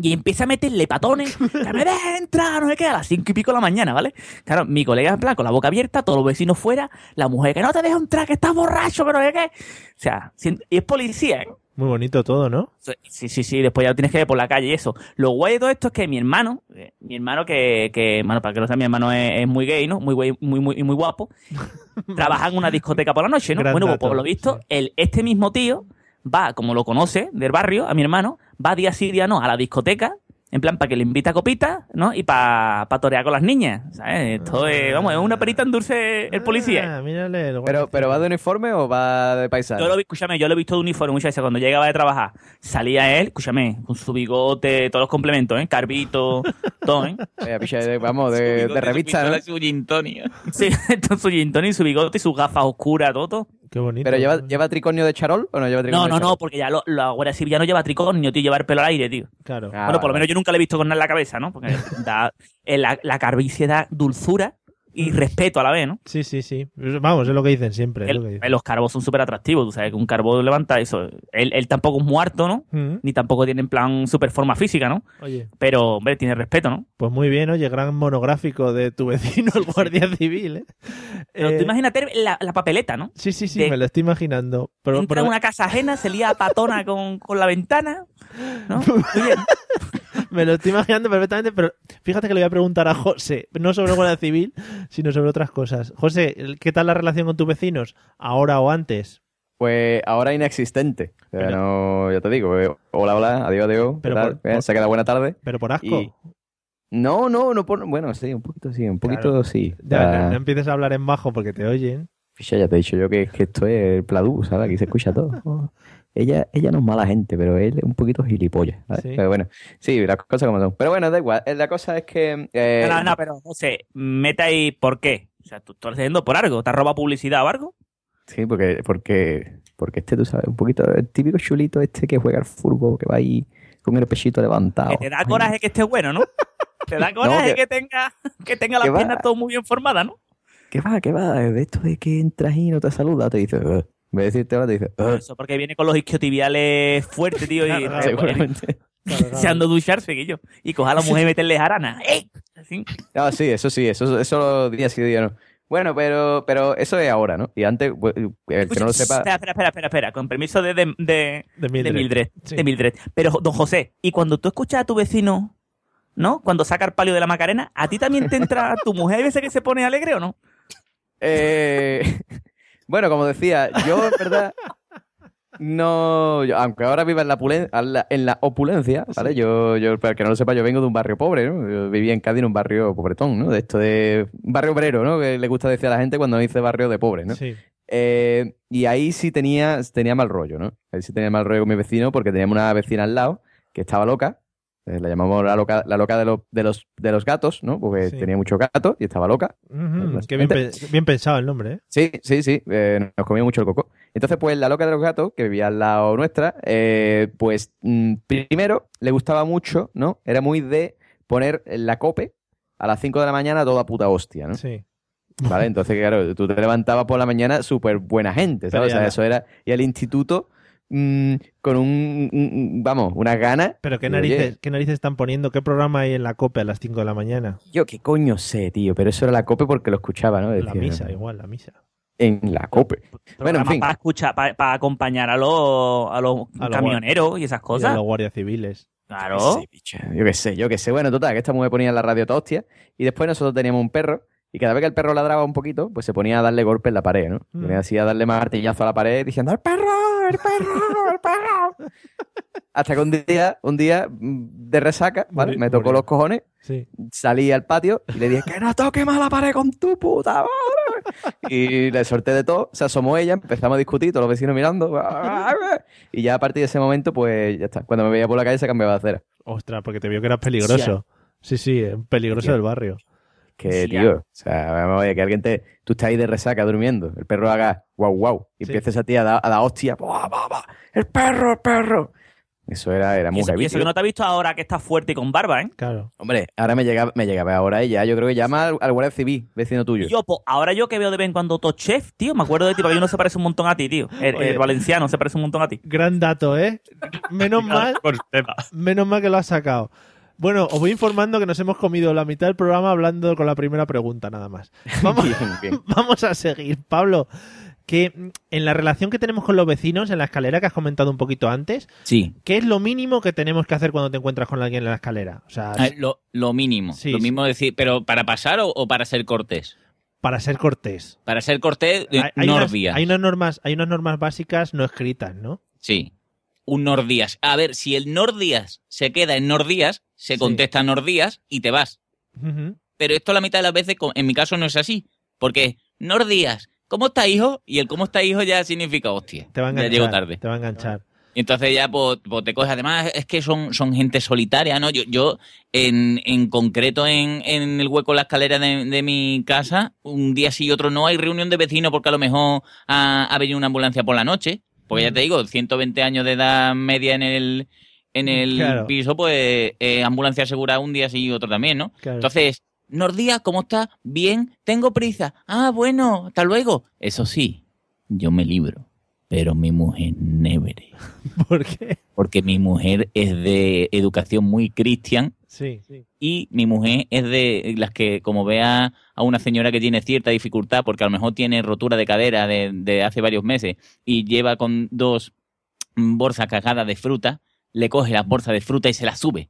Y empieza a meterle patones, que me dejes entrar, no sé qué, a las cinco y pico de la mañana, ¿vale? Claro, mi colega en plan, con la boca abierta, todos los vecinos fuera, la mujer que no te dejo entrar, que estás borracho, que no sé qué. O sea, y es policía, ¿eh? Muy bonito todo, ¿no? Sí, sí, sí, después ya lo tienes que ver por la calle y eso. Lo guay de todo esto es que mi hermano, eh, mi hermano que, que bueno, para que lo sepa, mi hermano es, es muy gay, ¿no? Muy guay, muy, muy, muy guapo. Trabaja en una discoteca por la noche, ¿no? Gran bueno, pues dato, por lo visto, el, este mismo tío va, como lo conoce del barrio, a mi hermano, va día sí, día no, a la discoteca, en plan, para que le invita copita, ¿no? Y para torear con las niñas, ¿sabes? Esto es, vamos, es una perita en dulce el policía. Ah, mírale. el Pero, pero ¿va de uniforme o va de paisano? Yo lo vi, escúchame, yo lo he visto de uniforme muchas veces. Cuando llegaba de trabajar, salía él, escúchame, con su bigote, todos los complementos, ¿eh? Carbito, todo, ¿eh? Vamos, de, de revista, ¿no? Sí, con su gin tonic, su bigote y sus gafas oscuras, todo. todo. Qué bonito. ¿Pero lleva, lleva tricornio de charol o no lleva tricornio No, de no, charol? no, porque ya lo, la Guardia Civil ya no lleva tricornio, tío, lleva el pelo al aire, tío. Claro. Ah, bueno, por lo menos yo nunca le he visto con nada en la cabeza, ¿no? Porque da, eh, la, la calvicie da dulzura y respeto a la vez, ¿no? Sí, sí, sí. Vamos, es lo que dicen siempre. es El- lo que dicen. los carbos son súper atractivos, tú sabes que un carbo levanta eso. Él, él tampoco es muerto, ¿no? Ni tampoco tiene en plan super forma física, ¿no? Oye, Pero, hombre, tiene respeto, ¿no? pues muy bien, oye, gran monográfico de tu vecino, el guardia civil, ¿eh? Pero Eh, tú imagínate la, la papeleta, ¿no? Sí, sí, sí, de- me lo estoy imaginando. Pero, Entra pero- una casa ajena, se lía a patona con, con la ventana, ¿no? Muy bien. Me lo estoy imaginando perfectamente, pero fíjate que le voy a preguntar a José, no sobre guardia civil, sino sobre otras cosas. José, ¿qué tal la relación con tus vecinos? ¿Ahora o antes? Pues ahora inexistente. O sea, no, ya te digo, eh, hola, hola, adiós, adiós. ¿qué Pero por- Eh, por- se queda buena tarde. ¿Pero por asco? Y- No, no, no por... Bueno, sí, un poquito sí, un poquito Claro. sí. Ya, no, no empieces a hablar en bajo porque te oyen. Ficha, ya te he dicho yo que, que esto es el Pladú, ¿sabes? Aquí se escucha todo. Ella, ella no es mala gente, pero él es un poquito gilipollas. Pero bueno, sí, las cosas como son. Pero bueno, da igual. Eh, La cosa es que... eh, No, no, no, pero José, meta ahí por qué. O sea, tú, estás haciendo por algo. ¿Te has robado publicidad o algo? Sí, porque, porque, porque este, tú sabes, un poquito el típico chulito este que juega al fútbol, que va ahí con el pechito levantado. Que te da coraje que esté bueno, ¿no? Te da coraje que- que... tenga que tenga las que va. piernas todo muy bien formadas, ¿no? ¿Qué va? ¿Qué va? De esto de que entras y no te saluda, te dice... De decirte hola, te dice... "Ugh". Eso porque viene con los isquiotibiales fuertes, tío, y Seguramente. deseando ducharse, que yo. Y coja a la mujer y meterle jarana. ¡Ey! Así. Ah, sí, eso sí, eso, eso día sí, día no. Bueno, pero, pero eso es ahora, ¿no? Y antes, pues, el que no lo sepa... Espera, espera, espera, espera, espera. Con permiso de, de, de, De de Mildred. Sí. de Mildred. Pero, don José, y cuando tú escuchas a tu vecino, ¿no? Cuando saca el palio de la Macarena, ¿a ti también te entra tu mujer? ¿Hay veces que se pone alegre o no? Eh, bueno, como decía, yo, en verdad, no, yo- aunque ahora viva en la, en la, en la opulencia, ¿vale? Yo, yo, para el que no lo sepa, yo vengo de un barrio pobre, ¿no? Yo vivía en Cádiz en un barrio pobretón, ¿no? De esto de un barrio obrero, ¿no? Que le gusta decir a la gente cuando dice barrio de pobre, ¿no? Sí. Eh, y ahí sí tenía, tenía mal rollo, ¿no? Ahí sí tenía mal rollo con mi vecino porque teníamos una vecina al lado que estaba loca. Eh, la llamamos la loca, la loca de, los de, los, de los gatos, ¿no? Porque Sí. tenía muchos gatos y estaba loca. Ujú, Qué bien, pe- bien pensado el nombre, ¿eh? Sí, sí, sí, eh, nos comía mucho el coco. Entonces, pues la loca de los gatos, que vivía al lado nuestra, eh, pues mm, primero le gustaba mucho, ¿no? Era muy de poner la cope a las 5 de la mañana toda puta hostia, ¿no? Sí. ¿Vale? Entonces, claro, tú te levantabas por la mañana súper buena gente, ¿sabes? O sea, eso era... Y al instituto mm, con un, vamos, unas ganas... Pero qué oye, narices, qué narices están poniendo, qué programa hay en la COPE a las 5 de la mañana. Yo qué coño sé, tío, pero eso era la cope porque lo escuchaba, ¿no? La Decía, misa, igual, la misa. En la cope. Bueno, en fin. Para escuchar, para, para acompañar a los, a los A los camioneros y esas Y a cosas. los guardias civiles. Claro. Yo qué sé, yo qué sé. Bueno, total, que esta mujer ponía en la radio toda hostia. Y después nosotros teníamos un perro. Y cada vez que el perro ladraba un poquito, pues se ponía a darle golpe en la pared, ¿no? Mm. Venía así a darle martillazo a la pared diciendo ¡El perro! ¡El perro! ¡El perro! Hasta que un día, un día mm, de resaca, Me tocó los cojones, Sí. salí al patio y le dije ¡Que no toque más la pared con tu puta madre! Y le solté de todo, se asomó ella, empezamos a discutir, todos los vecinos mirando. Y ya a partir de ese momento, pues ya está. Cuando me veía por la calle se cambiaba de acera. Ostras, porque te vio que eras peligroso. Sí, sí, es peligroso del barrio. Que, Sí, tío, o sea, vamos a ver, que alguien te. Tú estás ahí de resaca durmiendo, el perro haga guau guau, y Sí. empiezas a ti a dar, a dar hostia, ¡buah, buah, buah! ¡El perro, el perro! Eso era, era muy heavy, y eso que no te ha visto ahora que está fuerte y con barba, ¿eh? Claro. Hombre, ahora me llega, me llega a ver ahora y ya, yo creo que llama al, al guardia civil, vecino tuyo. Yo, pues, ahora yo que veo de vez en cuando Top Chef, tío, me acuerdo de ti, porque uno se parece un montón a ti, tío. El, Oye. el valenciano se parece un montón a ti. Gran dato, ¿eh? Menos mal, menos mal que lo has sacado. Bueno, os voy informando que nos hemos comido la mitad del programa hablando con la primera pregunta, nada más. Vamos, Bien, bien. vamos a seguir. Pablo, que en la relación que tenemos con los vecinos, en la escalera que has comentado un poquito antes, Sí. ¿qué es lo mínimo que tenemos que hacer cuando te encuentras con alguien en la escalera? O sea, Ah, Lo, lo mínimo. Sí, lo sí. mismo decir, pero ¿para pasar o, o para ser cortés? para ser cortés. Para ser cortés, eh, Hay, hay unas, hay unas normas, hay unas normas básicas no escritas, ¿no? Sí. Un Nordías. A ver, si el Nordías se queda en Nordías, se Sí. contesta Nordías y te vas. Pero esto la mitad de las veces, en mi caso, no es así. Porque Nordías, ¿cómo está hijo? Y el cómo está hijo ya significa hostia. Te va a ya enganchar. llego tarde. Te va a enganchar. Y entonces ya pues, pues te coges. Además, es que son, son gente solitaria, ¿no? Yo, yo en, en concreto, en, en el hueco de la escalera de, de mi casa, un día sí y otro no, hay reunión de vecinos porque a lo mejor ha, ha venido una ambulancia por la noche. Porque ya te digo, 120 años de edad media en el, en el Claro. piso, pues eh, ambulancia asegurada un día sí y otro también, ¿no? Claro. Entonces, Nordía, ¿cómo está? Bien, tengo prisa. Ah, bueno, hasta luego. Eso sí, yo me libro, pero mi mujer never. ¿Por qué? Porque mi mujer es de educación muy cristian Sí, sí. y mi mujer es de las que, como vea a una señora que tiene cierta dificultad, porque a lo mejor tiene rotura de cadera de, de hace varios meses y lleva con dos bolsas cargadas de fruta, le coge las bolsas de fruta y se las sube.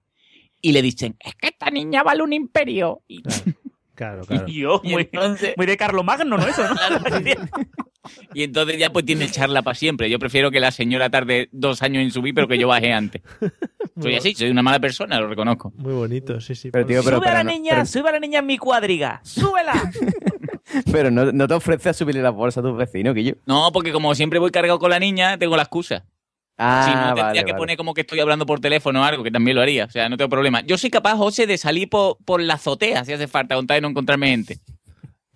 Y le dicen, es que esta niña vale un imperio. Y, Claro, claro. Y yo, y muy, entonces, muy de Carlos Magno, ¿no? Eso, ¿no? y entonces ya pues tiene charla para siempre. Yo prefiero que la señora tarde dos años en subir, pero que yo baje antes. Soy así, soy una mala persona, lo reconozco. Muy bonito, sí, sí. Pero, tío, pero, sube a la no, niña, pero- sube a la niña en mi cuadriga, súbela. pero no, no te ofreces a subirle la bolsa a tus vecinos, que yo. No, porque como siempre voy cargado con la niña, tengo la excusa. Ah, si no, tendría vale, que vale. poner como que estoy hablando por teléfono o algo, que también lo haría. O sea, no tengo problema. Yo soy capaz, José, de salir por, por la azotea si hace falta, con tal de no encontrarme gente.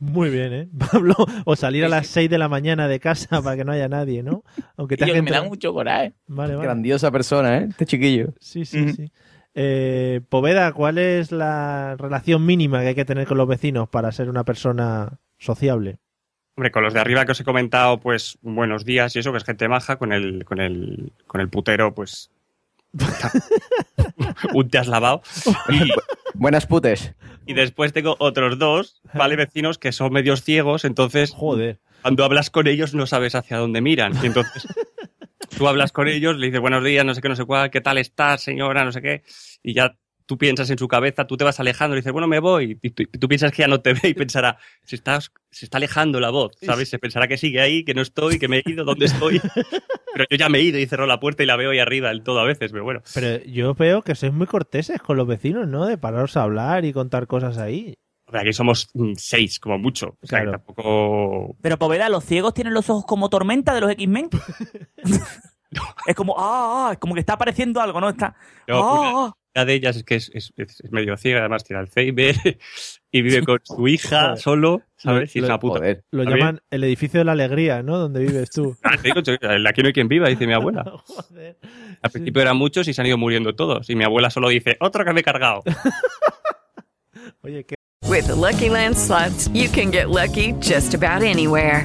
Muy bien, ¿eh? Pablo, o salir a las 6 de la mañana de casa para que no haya nadie, ¿no? Aunque te yo, que me da mucho coraje. Vale, vale. Grandiosa persona, ¿eh? Este chiquillo. Sí, sí, sí. Eh, Poveda, ¿cuál es la relación mínima que hay que tener con los vecinos para ser una persona sociable? Hombre, con los de arriba que os he comentado, pues buenos días y eso, que es gente maja, con el, con el, con el putero, pues. un te has lavado. Buenas putes. Y después tengo otros dos, ¿vale? Vecinos que son medios ciegos, entonces. Joder. Cuando hablas con ellos no sabes hacia dónde miran. Y entonces tú hablas con ellos, le dices buenos días, no sé qué, no sé cuál, ¿qué tal estás, señora? No sé qué. Y ya tú piensas en su cabeza, tú te vas alejando y dices, bueno, me voy. Y tú, tú piensas que ya no te ve y pensará, se está, se está alejando la voz, ¿sabes? Se pensará que sigue ahí, que no estoy, que me he ido, ¿dónde estoy? Pero yo ya me he ido y cerró la puerta y la veo ahí arriba del todo a veces, pero bueno. Pero yo veo que sois muy corteses con los vecinos, ¿no? De pararos a hablar y contar cosas ahí. Hombre, Aquí somos mm, seis, como mucho. O sea, que Claro. tampoco... Pero Poveda, los ciegos tienen los ojos como tormenta de los X-Men. es como, ah, ah, es como que está apareciendo algo, ¿no? Está. No, ah, una- ah. Una de ellas es que es, es- es medio ciega, además tiene Alzheimer y vive con su hija solo, ¿sabes? Y es Lo- una puta. Joder. Lo ¿Está llaman el edificio de la alegría, ¿no? Donde vives tú. Ah, aquí no hay quien viva, dice mi abuela. Joder. Al principio eran muchos y se han ido muriendo todos. Y mi abuela solo dice, otro que me he cargado. Oye, ¿qué? With the Lucky Land slots, you can get lucky just about anywhere.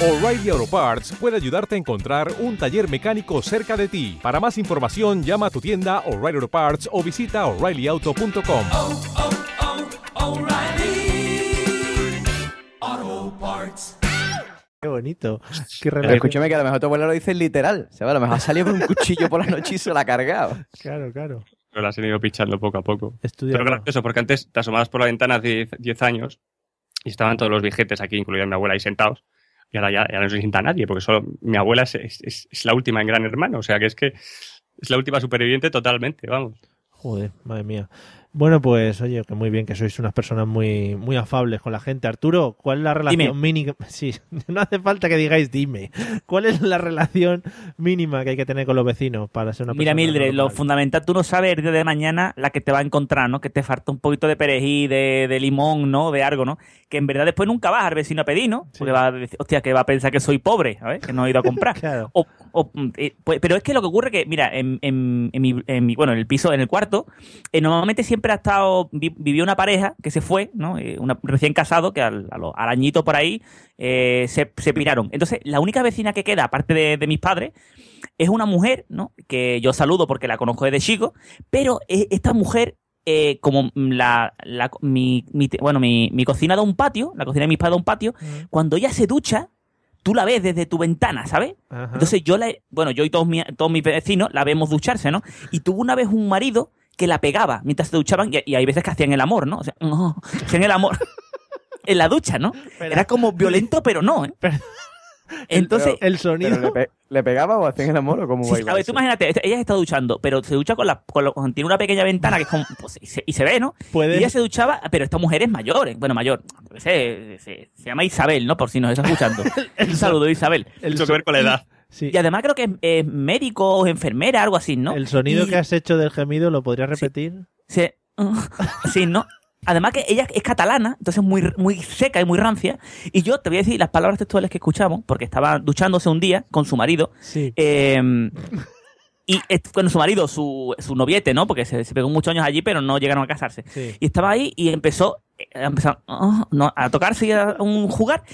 O'Reilly Auto Parts puede ayudarte a encontrar un taller mecánico cerca de ti. Para más información, llama a tu tienda O'Reilly Auto Parts o visita oreillyauto.com. Auto Parts. Qué bonito. Qué relación. escúchame que a lo mejor tu abuela lo dice literal. ¿sabes? A lo mejor ha salido con un cuchillo por la noche y se la ha cargado. Claro, claro. Pero las han ido pichando poco a poco. Estudia. Pero gracioso, porque antes te asomabas por la ventana hace 10 años y estaban todos los viejetes aquí, incluida mi abuela, ahí sentados. Y ahora ya, ya no se sienta nadie, porque solo mi abuela es, es- es- es la última en Gran Hermano. O sea que es que es la última superviviente totalmente, vamos. Joder, madre mía. Bueno, pues oye, que muy bien, que sois unas personas muy, muy afables con la gente. Arturo, ¿cuál es la relación mínima? Sí, no hace falta que digáis dime. ¿Cuál es la relación mínima que hay que tener con los vecinos para ser una Mira, persona Mildred, lo fundamental, tú no sabes el día de mañana la que te va a encontrar, ¿no? Que te falta un poquito de perejil, de, de limón, ¿no? De algo, ¿no? Que en verdad después nunca vas al vecino a pedir, ¿no? Porque va a decir, hostia, que va a pensar que soy pobre, ¿sabes? Que no he ido a comprar. Claro. O- o, mm, eh, pues, pero es que lo que ocurre que, mira, en, en- en mi, en mi- bueno, en el piso, en el cuarto, eh, normalmente siempre ha estado, vi- vivió una pareja que se fue, ¿no? Eh, una, recién casado, que al, a los- al añito por ahí se, se piraron. Entonces, la única vecina que queda, aparte de, de mis padres, es una mujer, ¿no? Que yo saludo porque la conozco desde chico, pero esta mujer eh, como la, la- mi, mi- bueno, mi, mi cocina da un patio, la cocina de mis padres da un patio, cuando ella se ducha, tú la ves desde tu ventana, ¿sabes? Ajá. Entonces yo la, bueno, yo y todos, mi- todos mis vecinos la vemos ducharse, ¿no? Y tuvo una vez un marido que la pegaba mientras se duchaban y, y hay veces que hacían el amor, ¿no? O sea, no, hacían el amor en la ducha, ¿no? Era como violento, pero no, ¿eh? Entonces, el ¿Pero le, pe- le pegaba o hacían el amor o cómo Sí, iba a ver, tú imagínate, ella está duchando, pero se ducha con la, con tiene una pequeña ventana que es como, pues, y, se, y se ve, ¿no? Puede- Y ella se duchaba, pero esta mujer es mayor, ¿eh? bueno, mayor, se, se- se llama Isabel, ¿no? Por si nos está escuchando. Un saludo, Isabel. Mucho que ver con la edad. Sí. Y además creo que es, es médico o enfermera, algo así, ¿no? El sonido Y- que has hecho del gemido, ¿lo podrías repetir? Sí, sí, ¿no? Además que ella es catalana, entonces muy, muy seca y muy rancia. Y yo te voy a decir las palabras textuales que escuchamos, porque estaba duchándose un día con su marido. Sí. Eh, y bueno, su marido, su, su noviete, ¿no? Porque se, se pegó muchos años allí, pero no llegaron a casarse. Sí. Y estaba ahí y empezó, eh, a, empezar, ah, no, a tocarse y a un jugar,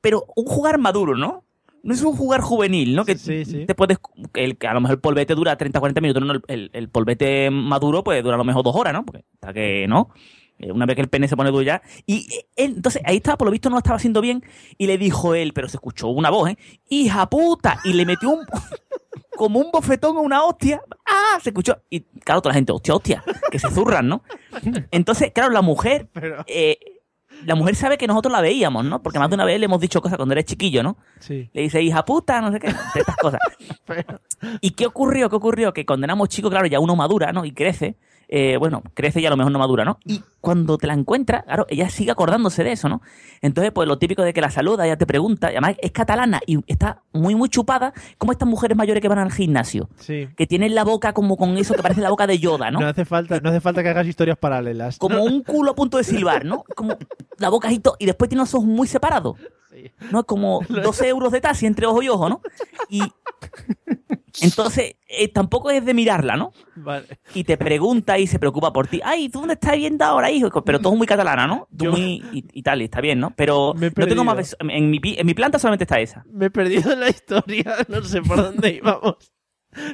pero un jugar maduro, ¿no? No es un jugar juvenil, ¿no? Que Sí, sí. te puedes. El, que a lo mejor el polvete dura 30 40 minutos, ¿no? El, el- el polvete maduro puede durar a lo mejor dos horas, ¿no? Porque hasta que no. Eh, Una vez que el pene se pone duro ya. Y eh, él, entonces ahí estaba, por lo visto no lo estaba haciendo bien. Y le dijo él, pero se escuchó una voz, ¿eh? ¡Hija puta! Y le metió un. como un bofetón a una hostia. ¡Ah! Se escuchó. Y claro, toda la gente, hostia, hostia, que se zurran, ¿no? Entonces, claro, la mujer. eh, la mujer sabe que nosotros la veíamos, ¿no? Porque más de una vez le hemos dicho cosas cuando eres chiquillo, ¿no? Sí. Le dice, hija puta, no sé qué, de estas cosas. ¿Y qué ocurrió? ¿Qué ocurrió? Que cuando éramos chicos, claro, ya uno madura, ¿no? Y crece. Eh, bueno, crece y a lo mejor no madura, ¿no? Y cuando te la encuentras, claro, ella sigue acordándose de eso, ¿no? Entonces, pues lo típico de que la saluda, ella te pregunta, y además es catalana y está muy, muy chupada, como estas mujeres mayores que van al gimnasio, Sí. que tienen la boca como con eso que parece la boca de Yoda, ¿no? No hace falta, no hace falta que hagas historias paralelas. como un culo a punto de silbar, ¿no? Como la boca y todo, y después tiene los ojos muy separados. ¿No? Es como 12 euros de taxi entre ojo y ojo, ¿no? Y entonces eh, tampoco es de mirarla, ¿no? Vale. Y te pregunta y se preocupa por ti. Ay, ¿tú dónde estás viendo ahora, hijo? Pero todo es muy catalana, ¿no? Tú muy y, y tal, y está bien, ¿no? Pero no tengo más en mi, pi- en mi planta solamente está esa. Me he perdido en la historia, no sé por dónde íbamos.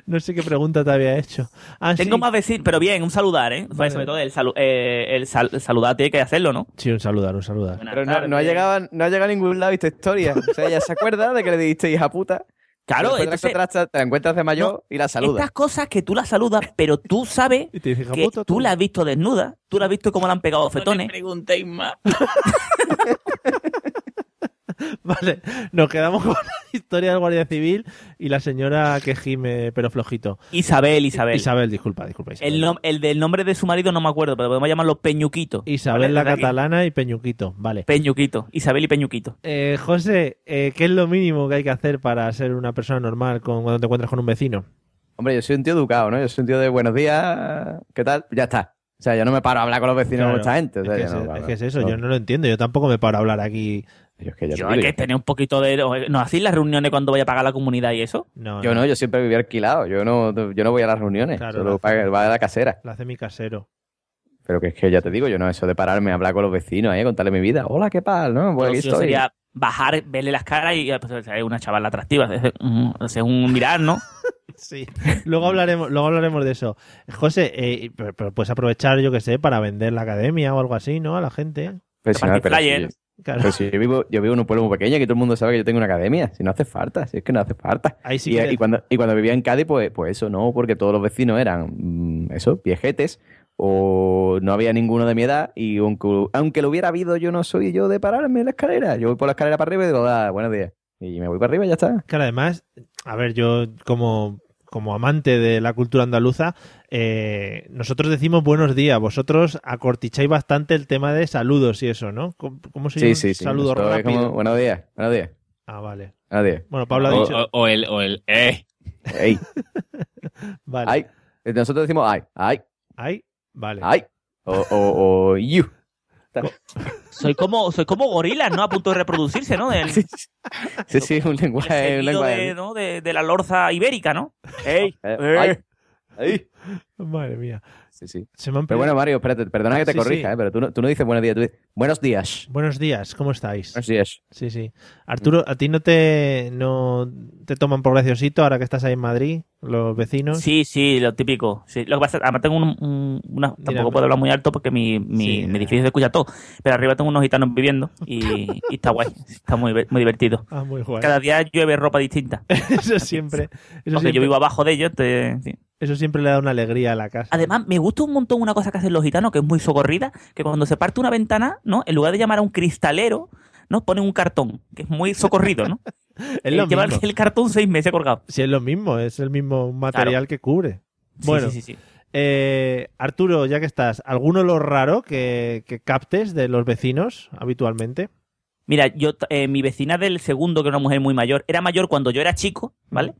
No sé qué pregunta te había hecho. Ah, Tengo sí. más vecinos, pero bien, un saludar, ¿eh? Vale. Sobre todo el, salu- eh, el, sal- el saludar tiene que hacerlo, ¿no? Sí, un saludar, un saludar. Pero no, no ha llegado, a- no ha llegado a ningún lado esta historia. O sea, ella se acuerda de que le dijiste hija puta. Claro, Después la entonces- encuentras- te la encuentras de mayor y la saludas. Estas cosas que tú la saludas, pero tú sabes Y te dice, que "Japuta, tú la has visto desnuda, tú la has visto cómo le han pegado fetones. preguntéis más. Vale, nos quedamos con la historia del guardia civil y la señora que gime, pero flojito. Isabel, Isabel. Isabel, disculpa, disculpa. Isabel, El, nom- el del nombre de su marido no me acuerdo, pero podemos llamarlo Peñuquito. Isabel ¿vale? la catalana y Peñuquito, vale. Peñuquito. Isabel y Peñuquito. Eh, José, eh, ¿qué es lo mínimo que hay que hacer para ser una persona normal con, cuando te encuentras con un vecino? Hombre, yo soy un tío educado, ¿no? Yo soy un tío de buenos días, ¿qué tal? Ya está. O sea, yo no me paro a hablar con los vecinos Claro, con esta gente. O sea, es, que yo es, no, es claro, que es eso, no. yo no lo entiendo. Yo tampoco me paro a hablar aquí. Yo es que ya te Yo digo, hay que yo- tener un poquito de... ¿No hacéis las reuniones cuando voy a pagar la comunidad y eso? No, Yo no, yo siempre vivía alquilado. Yo no, yo no voy a las reuniones. Claro, solo va a la casera. Lo hace mi casero. Pero que es que ya te digo, yo no, eso de pararme a hablar con los vecinos, ¿eh? contarle mi vida. Hola, ¿qué tal? ¿No? Pues Pero aquí si yo estoy. sería bajar, verle las caras y pues, es una chavala atractiva. Es un, mirar, ¿no? Sí. Luego hablaremos, luego hablaremos de eso. José, eh, pero, pero puedes aprovechar, yo que sé, para vender la academia o algo así, ¿no? A la gente. Pero si no, pero. Claro. pero si yo vivo, yo vivo en un pueblo muy pequeño que todo el mundo sabe que yo tengo una academia. Si no hace falta, si es que no hace falta. Ahí sí y, y cuando, y cuando vivía en Cádiz, pues, pues eso no, porque todos los vecinos eran, mm, eso, viejetes, o no había ninguno de mi edad y aunque, aunque lo hubiera habido, yo no soy yo de pararme en la escalera. Yo voy por la escalera para arriba y digo, ah, buenos días. Y me voy para arriba y ya está. Claro, además, a ver, yo como, como amante de la cultura andaluza, eh, nosotros decimos buenos días, vosotros acorticháis bastante el tema de saludos y eso, ¿no? ¿Cómo, cómo se Sí, llama? sí, sí. Saludo Esto es rápido. como, buenos días, buenos días. Ah, vale. Buenos días. Bueno, Pablo ha O, dicho... o- o el, o el, eh. Ey, Vale. ay. Nosotros decimos ay, ay, Ay, vale. ay. O, o, o you. Soy como, soy como gorilas, ¿no? A punto de reproducirse, ¿no? Del, Sí, sí, un lenguaje, un lenguaje. de, ¿no? de, de la lorza ibérica, ¿no? ¡Ey! Eh, eh. ay, ay. Madre mía. Sí, sí. Se me han Pero bueno, Mario, espérate, perdona que te Sí, corrija, sí. ¿eh? pero tú no, tú no dices buenos días, tú dices buenos días. Buenos días, ¿cómo estáis? Buenos días. Sí, sí. Arturo, ¿a ti no te, no te toman por graciosito ahora que estás ahí en Madrid, los vecinos? Sí, sí, lo típico. Sí. Lo que pasa, además tengo un, un- una, tampoco puedo hablar muy alto porque mi, mi, Sí. mi edificio se escucha todo. Pero arriba tengo unos gitanos viviendo y, y está guay, está muy, muy divertido. Ah, muy guay. Cada día llueve ropa distinta. eso siempre, eso Porque siempre, yo vivo abajo de ellos. te- sí. Eso siempre le da una alegría a la casa. Además, me gusta un montón una cosa que hacen los gitanos, que es muy socorrida, que cuando se parte una ventana, ¿no? En lugar de llamar a un cristalero, ¿no? Ponen un cartón, que es muy socorrido, ¿no? Es lo Eh, lleva mismo. el cartón seis meses colgado. Sí, es lo mismo, es el mismo material que cubre. Bueno, sí, sí, sí. eh, Arturo, ya que estás, ¿algún olor raro que, que captes de los vecinos habitualmente? Mira, yo, eh, mi vecina del segundo, que era una mujer muy mayor, era mayor cuando yo era chico, ¿vale?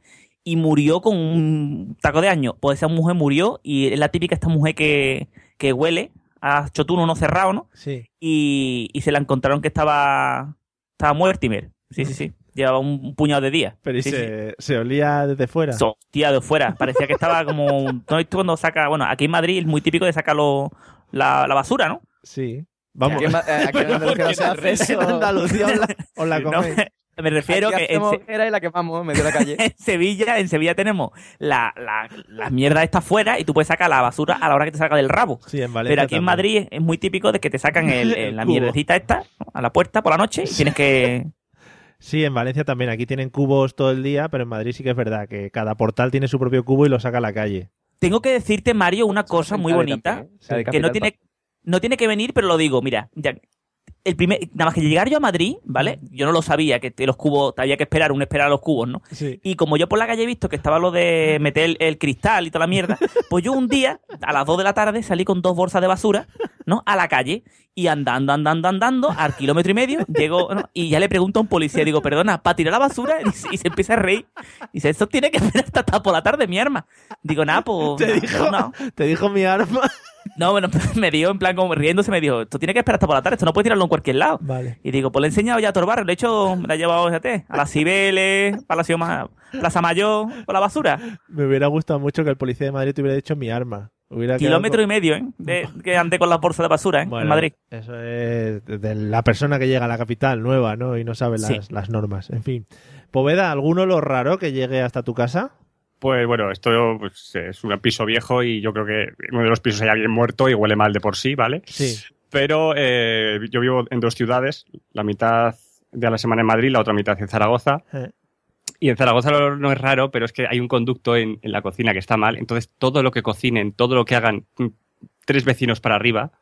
Y murió con un taco de años. Pues esa mujer murió y es la típica esta mujer que, que huele a chotuno no cerrado, ¿no? Sí. Y, y se la encontraron que estaba, estaba muertimer. Sí, sí, sí. Llevaba un, un puñado de días. Pero ¿y Sí, sí. se, se olía desde fuera? Hostia, de fuera. Parecía que estaba como. ¿No has visto cuando saca.? Bueno, aquí en Madrid es muy típico de sacar lo- la, la basura, ¿no? Sí. Vamos. Aquí en Ma- aquí en Andalucía no se hace eso. En Andalucía os la, os la No, coméis. Me refiero Aquí que en, hacemos Se- hoguera y la quemamos en medio de la calle. en Sevilla, en Sevilla tenemos la, la, la mierda esta fuera y tú puedes sacar la basura a la hora que te saca del rabo. Sí, en Valencia Pero aquí en. Madrid es muy típico de que te sacan el- el- la mierdecita esta ¿no? a la puerta por la noche y tienes que. Sí, en Valencia también. Aquí tienen cubos todo el día, pero en Madrid sí que es verdad que cada portal tiene su propio cubo y lo saca a la calle. Tengo que decirte, Mario, una cosa muy bonita ¿eh? Que no tiene, no tiene que venir, pero lo digo, mira, ya, el primer, nada más que llegar yo a Madrid, ¿vale? Yo no lo sabía, que los cubos, había que esperar, un esperar a los cubos, ¿no? Sí. Y como yo por la calle he visto que estaba lo de meter el, el cristal y toda la mierda, pues yo un día, a las 2 de la tarde, salí con dos bolsas de basura, ¿no? A la calle. Y andando, andando, andando, al kilómetro y medio, llego, ¿no? y ya le pregunto a un policía, digo, perdona, ¿para tirar la basura? Y, se- y se empieza a reír. Dice, esto tiene que esperar hasta, hasta por la tarde, mi arma. Digo, nada, pues. Te no, dijo, no. te dijo mi arma. No, bueno, me dio en plan como riéndose, me dijo, esto tiene que esperar hasta por la tarde, esto no puede tirarlo en cualquier lado. Vale. Y digo, pues le he enseñado ya a barrio, le he hecho, me la he llevado, fíjate, a la Cibeles, Palacio Ma- Plaza Mayor, por la basura. Me hubiera gustado mucho que el policía de Madrid te hubiera dicho mi arma. Hubiera Kilómetro con- y medio, ¿eh? De, que andé con las bolsas de basura, ¿eh? Bueno, en Madrid. Eso es de la persona que llega a la capital nueva, ¿no? Y no sabe las, Sí. las normas. En fin. Poveda, ¿algún olor raro que llegue hasta tu casa? Pues bueno, esto pues, es un piso viejo y yo creo que en uno de los pisos hay alguien muerto y huele mal de por sí, ¿vale? Sí. Pero eh, yo vivo en dos ciudades, la mitad de la semana en Madrid, la otra mitad en Zaragoza. Eh. Y en Zaragoza no, es raro, pero es que hay un conducto en, en la cocina que está mal. Entonces todo lo que cocinen, todo lo que hagan mm, tres vecinos para arriba,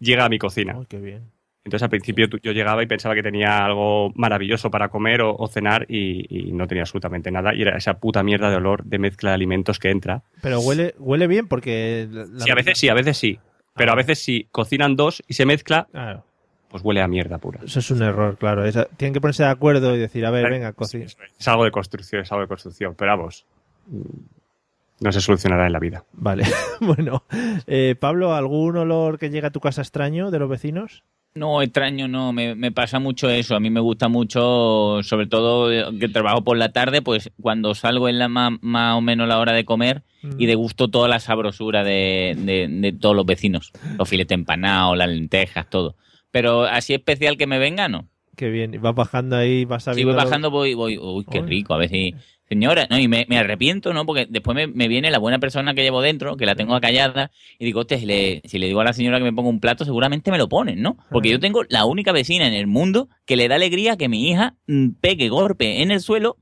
llega a mi cocina. Qué bien. Entonces al principio yo llegaba y pensaba que tenía algo maravilloso para comer o, o cenar y, y no tenía absolutamente nada. Y era esa puta mierda de olor de mezcla de alimentos que entra. Pero huele, huele bien porque... la- Sí, a veces sí, a veces sí. Pero a veces si cocinan dos y se mezcla, Claro. pues huele a mierda pura. Eso es un error, claro. Tienen que ponerse de acuerdo y decir, a ver, Claro, venga, cocina. Es algo de construcción, es algo de construcción. Pero vamos, mm, no se solucionará en la vida. Vale. bueno. Eh, Pablo, ¿algún olor que llegue a tu casa extraño de los vecinos? No, extraño no, me, me pasa mucho eso. A mí me gusta mucho, sobre todo eh, que trabajo por la tarde, pues cuando salgo es la ma- más, o menos la hora de comer y degusto toda la sabrosura de, de- de todos los vecinos. Los filetes empanados, las lentejas, todo. Pero así especial que me venga, no. Qué bien. Y vas bajando ahí, vas Si sabiendo... voy bajando, voy, voy, uy, qué rico, a ver si... Señora, no, y me, me arrepiento, ¿no? Porque después me, me viene la buena persona que llevo dentro, que la tengo acallada, y digo, si le, si le digo a la señora que me ponga un plato, seguramente me lo ponen, ¿no? Porque yo tengo la única vecina en el mundo que le da alegría que mi hija mm, pegue golpe en el suelo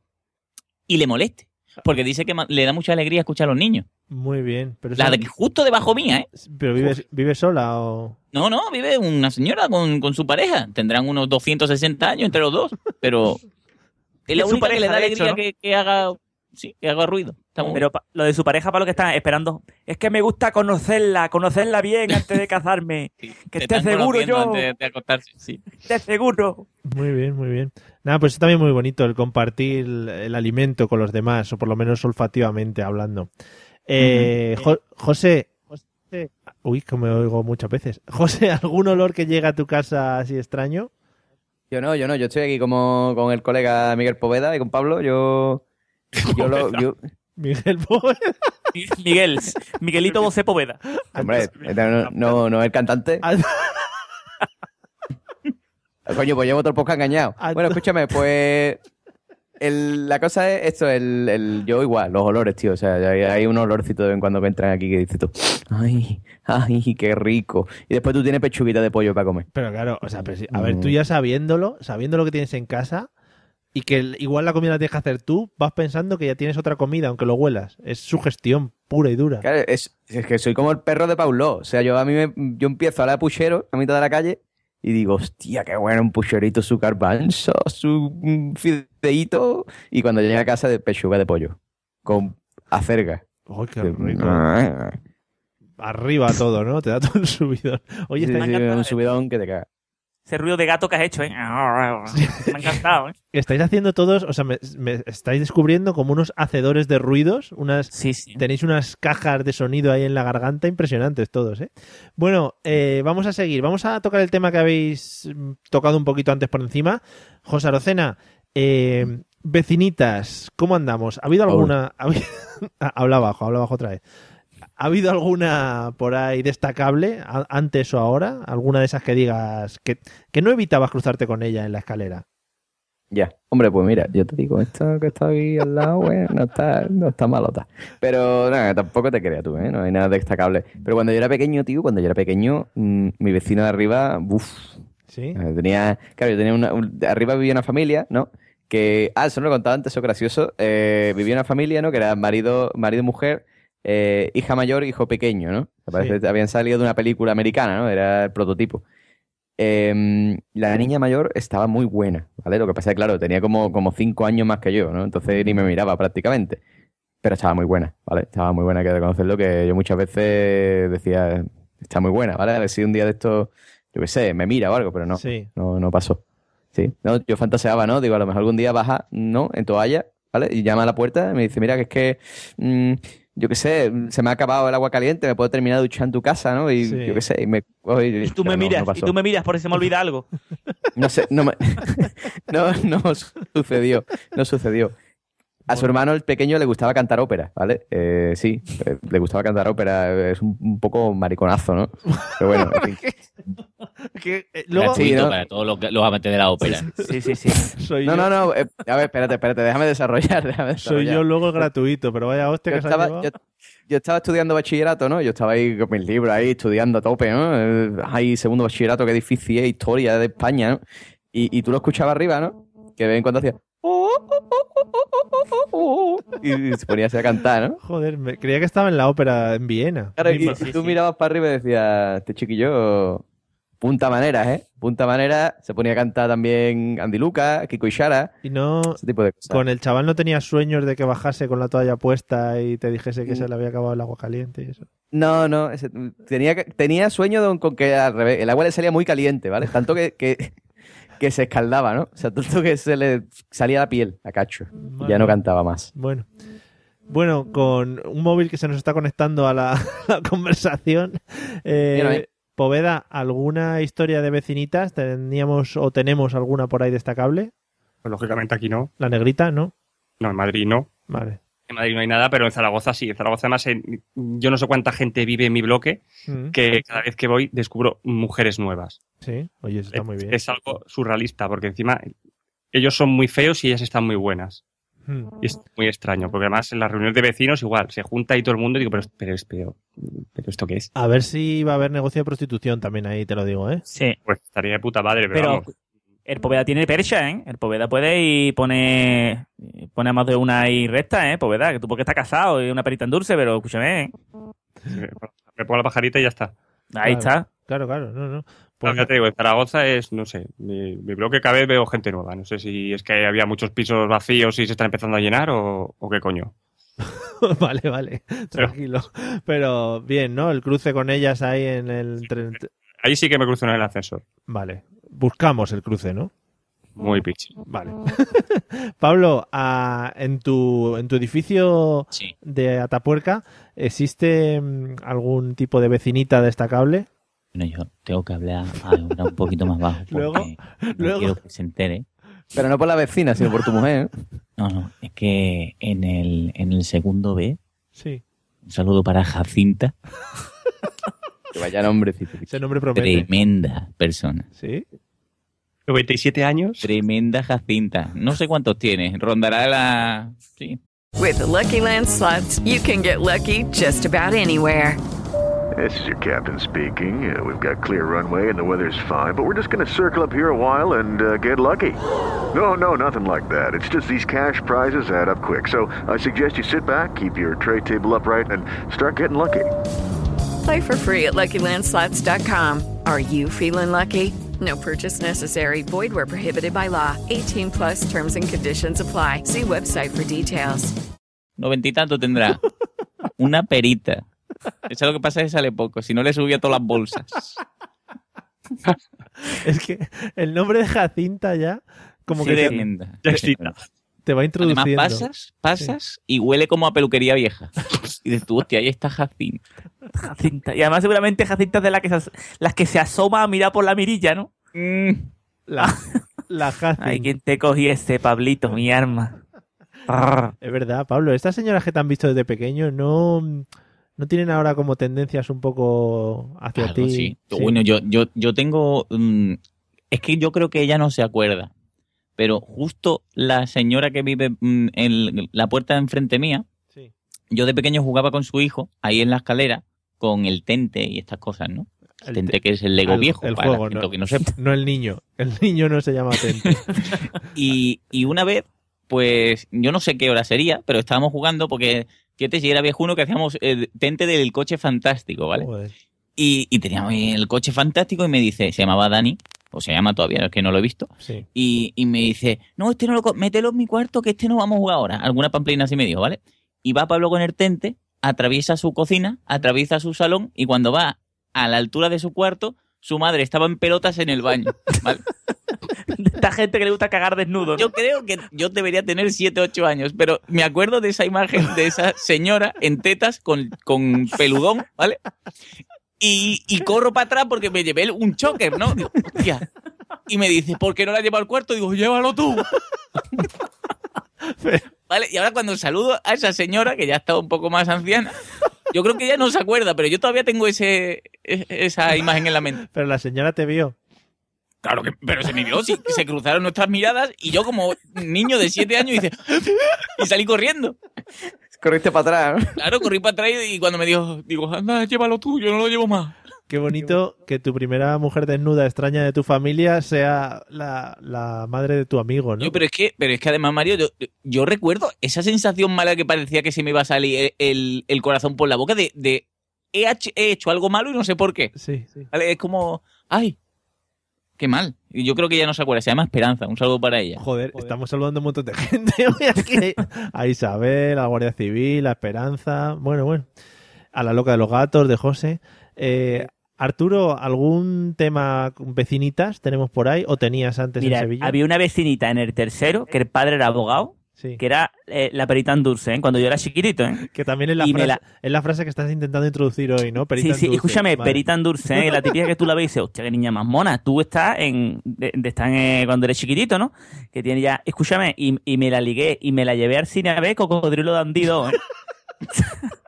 y le moleste. Porque dice que le da mucha alegría escuchar a los niños. Muy bien. Pero La de justo debajo mía, ¿eh? ¿Pero vive, vive sola o...? No, no, vive una señora con, con su pareja. Tendrán unos 260 años entre los dos, pero es la única que le da alegría hecho, ¿no? que, que haga, sí, que haga ruido. Pero lo de su pareja, para lo que están esperando, es que me gusta conocerla, conocerla bien antes de casarme. que esté seguro yo, antes de- de acostarse, sí. esté seguro. Muy bien, muy bien. Nada, pues es también muy bonito el compartir el, el alimento con los demás, o por lo menos olfativamente hablando. Eh, Jo- José, José- uy, que me oigo muchas veces. José, ¿algún olor que llega a tu casa así extraño? Yo no, yo no, yo estoy aquí como con el colega Miguel Poveda y con Pablo, yo... Yo lo... Yo, Miguel Poveda. Miguel, Miguelito José Poveda. hombre, no, no, no es el cantante. Coño, pues llevo otro poco engañado. Bueno, escúchame, pues... el- la cosa es esto, el, el- yo igual, los olores, tío. O sea, hay, hay un olorcito de vez en cuando que entran aquí que dices tú, ay, ay, qué rico. Y después tú tienes pechuguita de pollo para comer. Pero claro, o sea, pero sí- a ver, Mm. tú ya sabiéndolo, sabiendo lo que tienes en casa y que igual la comida la tienes que hacer tú, vas pensando que ya tienes otra comida, aunque lo huelas. Es sugestión pura y dura. Claro, es, es que soy como el perro de Paulo. O sea, yo a mí me, yo empiezo a la puchero a mitad de la calle y digo, hostia, qué bueno, un pucherito, su garbanzo, su fideíto. Y cuando llega a casa, de pechuga de pollo. Con acerga. Ay, qué rico. Ah. Arriba todo, ¿no? Te da todo el subidón. Oye, Sí, sí, un subidón que te caga. Ese ruido de gato que has hecho, ¿eh? Me ha encantado, ¿eh? estáis haciendo todos, o sea, me, me estáis descubriendo como unos hacedores de ruidos, unas tenéis unas cajas de sonido ahí en la garganta impresionantes todos, ¿eh? Bueno, eh, vamos a seguir, vamos a tocar el tema que habéis mm, tocado un poquito antes por encima. José Arocena, eh, vecinitas, ¿cómo andamos? ¿Ha habido alguna? habido- habla abajo, habla abajo otra vez. ¿Ha habido alguna por ahí destacable, antes o ahora? ¿Alguna de esas que digas que, que no evitabas cruzarte con ella en la escalera? Ya, hombre, pues mira, yo te digo, esto que está ahí al lado, bueno, no está, no está malota. Pero nada, tampoco te creas tú, ¿eh? No hay nada destacable. Pero cuando yo era pequeño, tío, cuando yo era pequeño, mm, mi vecino de arriba, uff. Sí. Tenía, claro, yo tenía una, un- arriba vivía una familia, ¿no? Que, ah, eso no lo contaba antes, eso es gracioso. Eh, vivía una familia, ¿no? Que era marido, marido, mujer, eh, hija mayor, hijo pequeño, ¿no? Parece que habían salido de una película americana, ¿no? Era el prototipo. Eh, la niña mayor estaba muy buena, ¿vale? Lo que pasa es que, claro, tenía como, como cinco años más que yo, ¿no? Entonces ni me miraba prácticamente. Pero estaba muy buena, ¿vale? Estaba muy buena, hay que reconocerlo, que yo muchas veces decía, está muy buena, ¿vale? A ver si un día de esto, yo qué sé, me mira o algo, pero no, Sí. no, no pasó. Sí, no, yo fantaseaba, ¿no? Digo, a lo mejor algún día baja, ¿no? En toalla, ¿vale? Y llama a la puerta y me dice, mira, que es que, mm, yo qué sé, se me ha acabado el agua caliente, me puedo terminar de duchar en tu casa, ¿no? Y Sí. yo qué sé, y me... y Y tú me miras, y tú me miras por si se me olvida algo. no sé, no, me- no, no sucedió, no sucedió. A su hermano, el pequeño, le gustaba cantar ópera, ¿vale? Eh, sí, eh, le gustaba cantar ópera, es un, un poco mariconazo, ¿no? Pero bueno, en fin. Que, eh, luego- Sí, Gratuito ¿no? para todos los, los amantes de la ópera. Sí, sí, sí. Soy No, yo, no, no, eh, a ver, espérate, espérate, déjame desarrollar, déjame soy yo luego el gratuito, pero vaya hostia Yo que se ha estaba, yo, yo estaba estudiando bachillerato, ¿no? Yo estaba ahí con mis libros ahí estudiando a tope, ¿no? Eh, Ahí, segundo bachillerato, qué difícil es, historia de España, ¿no? Y, y tú lo escuchabas arriba, ¿no? Que de vez en cuando hacía... Y se ponía así a cantar, ¿no? Joder, me, creía que estaba en la ópera en Viena. Claro, y Misma. tú mirabas para arriba y decías, este chiquillo, punta maneras, ¿eh? Punta manera, se ponía a cantar también Andy Luca, Kiko Ishara, Y no, ese tipo de cosas. con el chaval no tenía sueños de que bajase con la toalla puesta y te dijese que Mm. se le había acabado el agua caliente y eso. No, no, ese- tenía, tenía sueño de- con que al revés, el agua le salía muy caliente, ¿vale? Tanto que, que, que se escaldaba, ¿no? O sea, tanto que se le salía la piel a Cacho. Y ya no cantaba más. Bueno. Bueno, con un móvil que se nos está conectando a la, la conversación. eh. Poveda, ¿alguna historia de vecinitas? ¿Teníamos o tenemos alguna por ahí destacable? Pues lógicamente aquí no. La negrita, ¿no? No, en Madrid no. Vale. En Madrid no hay nada, pero en Zaragoza sí. En Zaragoza además en- yo no sé cuánta gente vive en mi bloque Mm. que cada vez que voy descubro mujeres nuevas. Sí, oye, eso está muy bien. Es algo surrealista porque encima ellos son muy feos y ellas están muy buenas. Mm. Y es muy extraño, porque además en las reuniones de vecinos igual, se junta ahí todo el mundo y digo, pero, pero, pero, pero ¿esto qué es? A ver si va a haber negocio de prostitución también ahí, te lo digo, ¿eh? Sí. Pues estaría de puta madre, pero, Pero vamos. El Poveda tiene percha, ¿eh? El Poveda puede y pone, pone a más de una ahí recta, ¿eh? Poveda, que tú porque estás casado y una perita en dulce, pero escúchame, ¿eh? Me pongo la pajarita y ya está. Ahí Claro, está. Claro, claro, no, no. Pues ya te digo, en Zaragoza es, no sé, mi, mi bloque cada vez veo gente nueva. No sé si es que había muchos pisos vacíos y se están empezando a llenar o, o qué coño. vale, vale, tranquilo. Pero bien, ¿no? El cruce con ellas ahí en el... Ahí sí que me cruzo en el ascensor. Vale, buscamos el cruce, ¿no? Muy pichi. Vale. Pablo, ah, en, tu, en tu edificio Sí. de Atapuerca, ¿existe mm, algún tipo de vecinita destacable? Bueno, yo tengo que hablar, hablar un poquito más bajo porque Luego- no luego- quiero que se entere. Pero no por la vecina, sino por tu mujer. No, no, es que en el, en el segundo B, Sí. un saludo para Jacinta, Que vaya nombrecito. Ese nombre promete. tremenda persona. ¿Sí? 97 años. Tremenda Jacinta. No sé cuántos tiene, rondará la... Sí. With the Lucky Land slots, you can get lucky just about anywhere. This is your captain speaking. Uh, we've got clear runway and the weather's fine, but we're just going to circle up here a while and uh, get lucky. No, no, nothing like that. It's just these cash prizes add up quick. So I suggest you sit back, keep your tray table upright, and start getting lucky. Play for free at LuckyLandSlots.com. Are you feeling lucky? No purchase necessary. Void where prohibited by law. 18 plus terms and conditions apply. See website for details. Noventa y tanto tendrá. Una perita. Eso es lo que pasa es que sale poco. Si no le subía todas las bolsas. Es que el nombre de Jacinta ya, como Sí, que tremenda. Te va Además introduciendo. pasas, pasas y huele como a peluquería vieja. Y dices tú, hostia, ahí está Jacinta. Jacinta. Y además seguramente Jacinta es de las que se, as- las que se asoma a mirar por la mirilla, ¿no? La, la Jacinta. Ay, ¿quién te cogiese, Pablito, mi arma? Es verdad, Pablo. Estas señoras que te han visto desde pequeño no, no tienen ahora como tendencias un poco hacia Claro, ti. sí. Sí. Bueno, yo, yo, yo tengo. mm, es que yo creo que ella no se acuerda. Pero justo la señora que vive mm, en la puerta de enfrente mía, Sí. yo de pequeño jugaba con su hijo ahí en la escalera con el tente y estas cosas, ¿no? El tente te- que es el Lego viejo, el para juego, no, que no sepa. no el niño. El niño no se llama Tente. Y, y una vez, pues yo no sé qué hora sería, pero estábamos jugando porque fíjate si era viejuno que hacíamos el tente del coche fantástico, ¿vale? Joder. Y, y teníamos el coche fantástico y me dice, se llamaba Dani, o se llama todavía, es que no lo he visto, Sí. y, y me dice, no, este no lo, mételo en mi cuarto que este no vamos a jugar ahora. Alguna pamplina así me dijo, ¿vale? Y va Pablo con el tente, atraviesa su cocina, atraviesa su salón y cuando va a la altura de su cuarto, su madre estaba en pelotas en el baño, ¿vale? Esta gente que le gusta cagar desnudo. ¿no? Yo creo que yo debería tener 7, 8 años, pero me acuerdo de esa imagen de esa señora en tetas con, con peludón, ¿vale? Y, y corro para atrás porque me llevé un choque, ¿no? Digo, hostia. Y me dice, ¿por qué no la llevo al cuarto? Digo, llévalo tú. ¿Vale? Y ahora cuando saludo a esa señora, que ya está un poco más anciana, yo creo que ella no se acuerda, pero yo todavía tengo ese, e- esa imagen en la mente. Pero la señora te vio. Claro que, pero se me vio, sí, se cruzaron nuestras miradas y yo como niño de 7 años hice, y salí corriendo. Corriste para atrás. Claro, corrí para atrás y cuando me dijo, digo, anda, llévalo tú, yo no lo llevo más. Qué bonito que tu primera mujer desnuda extraña de tu familia sea la, la madre de tu amigo, ¿no? Yo, pero es que, pero es que además, Mario, yo, yo recuerdo esa sensación mala que parecía que se me iba a salir el, el- corazón por la boca de, de he, hecho algo malo y no sé por qué. Sí, sí. ¿Vale? Es como, ay, qué mal. Y yo creo que ella no se acuerda, se llama Esperanza, un saludo para ella. Joder, estamos saludando a un montón de gente hoy aquí. A Isabel, a la Guardia Civil, a Esperanza, bueno, bueno. A la loca de los gatos, de José. Eh, Arturo, ¿algún tema con vecinitas tenemos por ahí o tenías antes Mira, en Sevilla? había una vecinita en el tercero, que el padre era abogado, Sí. que era eh, la perita en dulce, ¿eh? cuando yo era chiquitito. ¿eh? Que también es la, frase, la- es la frase que estás intentando introducir hoy, ¿no? Perita sí, sí, dulce. escúchame, Vale. perita en dulce, ¿eh? la típica que tú la ves y dices, hostia, qué niña más mona. Tú estás en, de, de estar en, cuando eres chiquitito, ¿no? Que tiene ya, escúchame, y, y me la ligué y me la llevé al cine a ver Cocodrilo Dandido, ¿eh?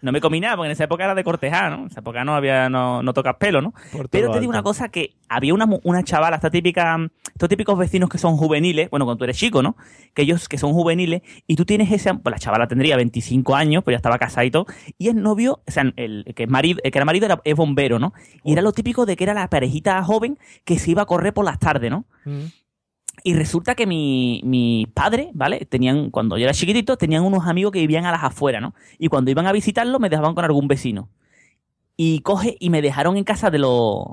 No me comí nada, porque en esa época era de cortejar, ¿no? En esa época no había, no, no tocas pelo, ¿no? Pero te digo una cosa que había una, una chavala, esta típica, estos típicos vecinos que son juveniles, bueno, cuando tú eres chico, ¿no? Que ellos que son juveniles, y tú tienes ese, pues la chavala tendría 25 años, pues ya estaba casada y todo, y el novio, o sea, el, que, es marido, el que era marido era, es bombero, ¿no? Y era lo típico de que era la parejita joven que se iba a correr por las tardes, ¿no? Y resulta que mi, mi padre, ¿vale? Tenían, cuando yo era chiquitito, tenían unos amigos que vivían a las afueras, ¿no? Y cuando iban a visitarlo, me dejaban con algún vecino. Y coge y me dejaron en casa de los.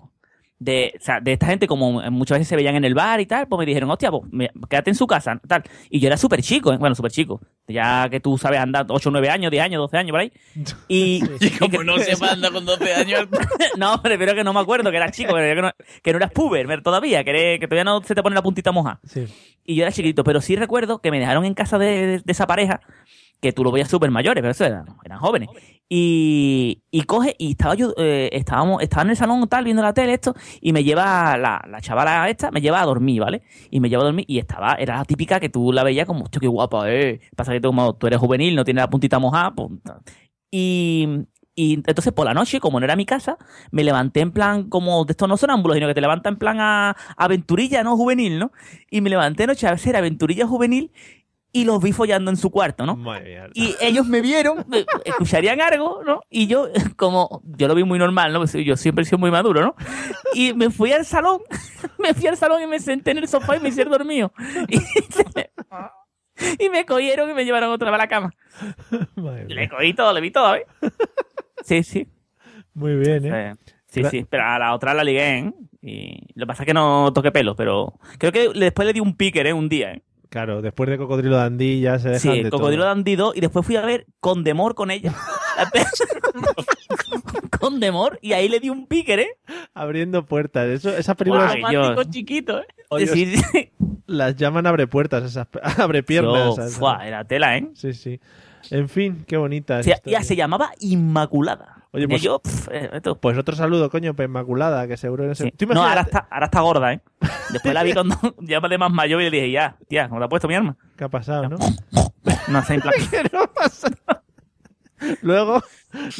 De, o sea, de esta gente, como muchas veces se veían en el bar y tal, pues me dijeron, hostia, pues me- quédate en su casa, tal. Y yo era súper chico, ¿eh? bueno, súper chico. Ya que tú sabes andar 8, 9 años, 10 años, 12 años por ahí. Y, Como no sepa andar con 12 años. no, pero que no me acuerdo, que era chico, que no, que no eras puber todavía, que, eres- que todavía no se te pone la puntita moja. Y yo era chiquito, pero sí recuerdo que me dejaron en casa de, de- de esa pareja, que tú lo veías súper mayores, pero eso eran, eran jóvenes. Y, y coge, y estaba yo, eh, estábamos, estaba en el salón tal, viendo la tele, esto, y me lleva la, la chavala esta, me lleva a dormir, ¿vale? Y me lleva a dormir, y estaba, era la típica que tú la veías como, hostia, qué guapa, eh. Pasa que tú, como tú eres juvenil, no tienes la puntita mojada, pues, y, y entonces por la noche, como no era mi casa, me levanté en plan como de estos no sonámbulos, sino que te levanta en plan a, aventurilla, ¿no? Juvenil, ¿no? Y me levanté anoche a hacer aventurilla juvenil y los vi follando en su cuarto, ¿no? Y ellos me vieron, me- escucharían algo, ¿no? Y yo, como, yo lo vi muy normal, ¿no? Yo siempre he sido muy maduro, ¿no? Y me fui al salón, me fui al salón y me senté en el sofá y me hicieron dormido. Y, y me cogieron y me llevaron otra vez a la cama. Le cogí todo, le vi todo, ¿eh? Sí, sí. Muy bien, ¿eh? Eh, Sí, sí, pero a la otra la ligué, ¿eh? Y lo que pasa es que no toqué pelo, pero creo que después le di un picker, ¿eh? Un día, ¿eh? Claro, después de Cocodrilo Dandy ya se dejan Sí, de Cocodrilo todo. Dandy 2 y después fui a ver Condemor con ella. Condemor y ahí le di un picker, ¿eh? Abriendo puertas. Eso, esas películas Romántico chiquito, ¿eh? Sí, sí. las llaman abre puertas, esas abre piernas. Yo, fuá, era tela, ¿eh? Sí, sí. En fin, qué bonita. Esta ya se llamaba Inmaculada. Oye, pues- yo, eh, esto. Pues otro saludo, coño, para Inmaculada, que seguro en ese... Sí. No, ahora está, ahora está gorda, ¿eh? Después la vi cuando ya de más mayor y le dije, ya, tía, ¿cómo te ha puesto mi arma? ¿Qué ha pasado, no? No sé, en plan... Luego,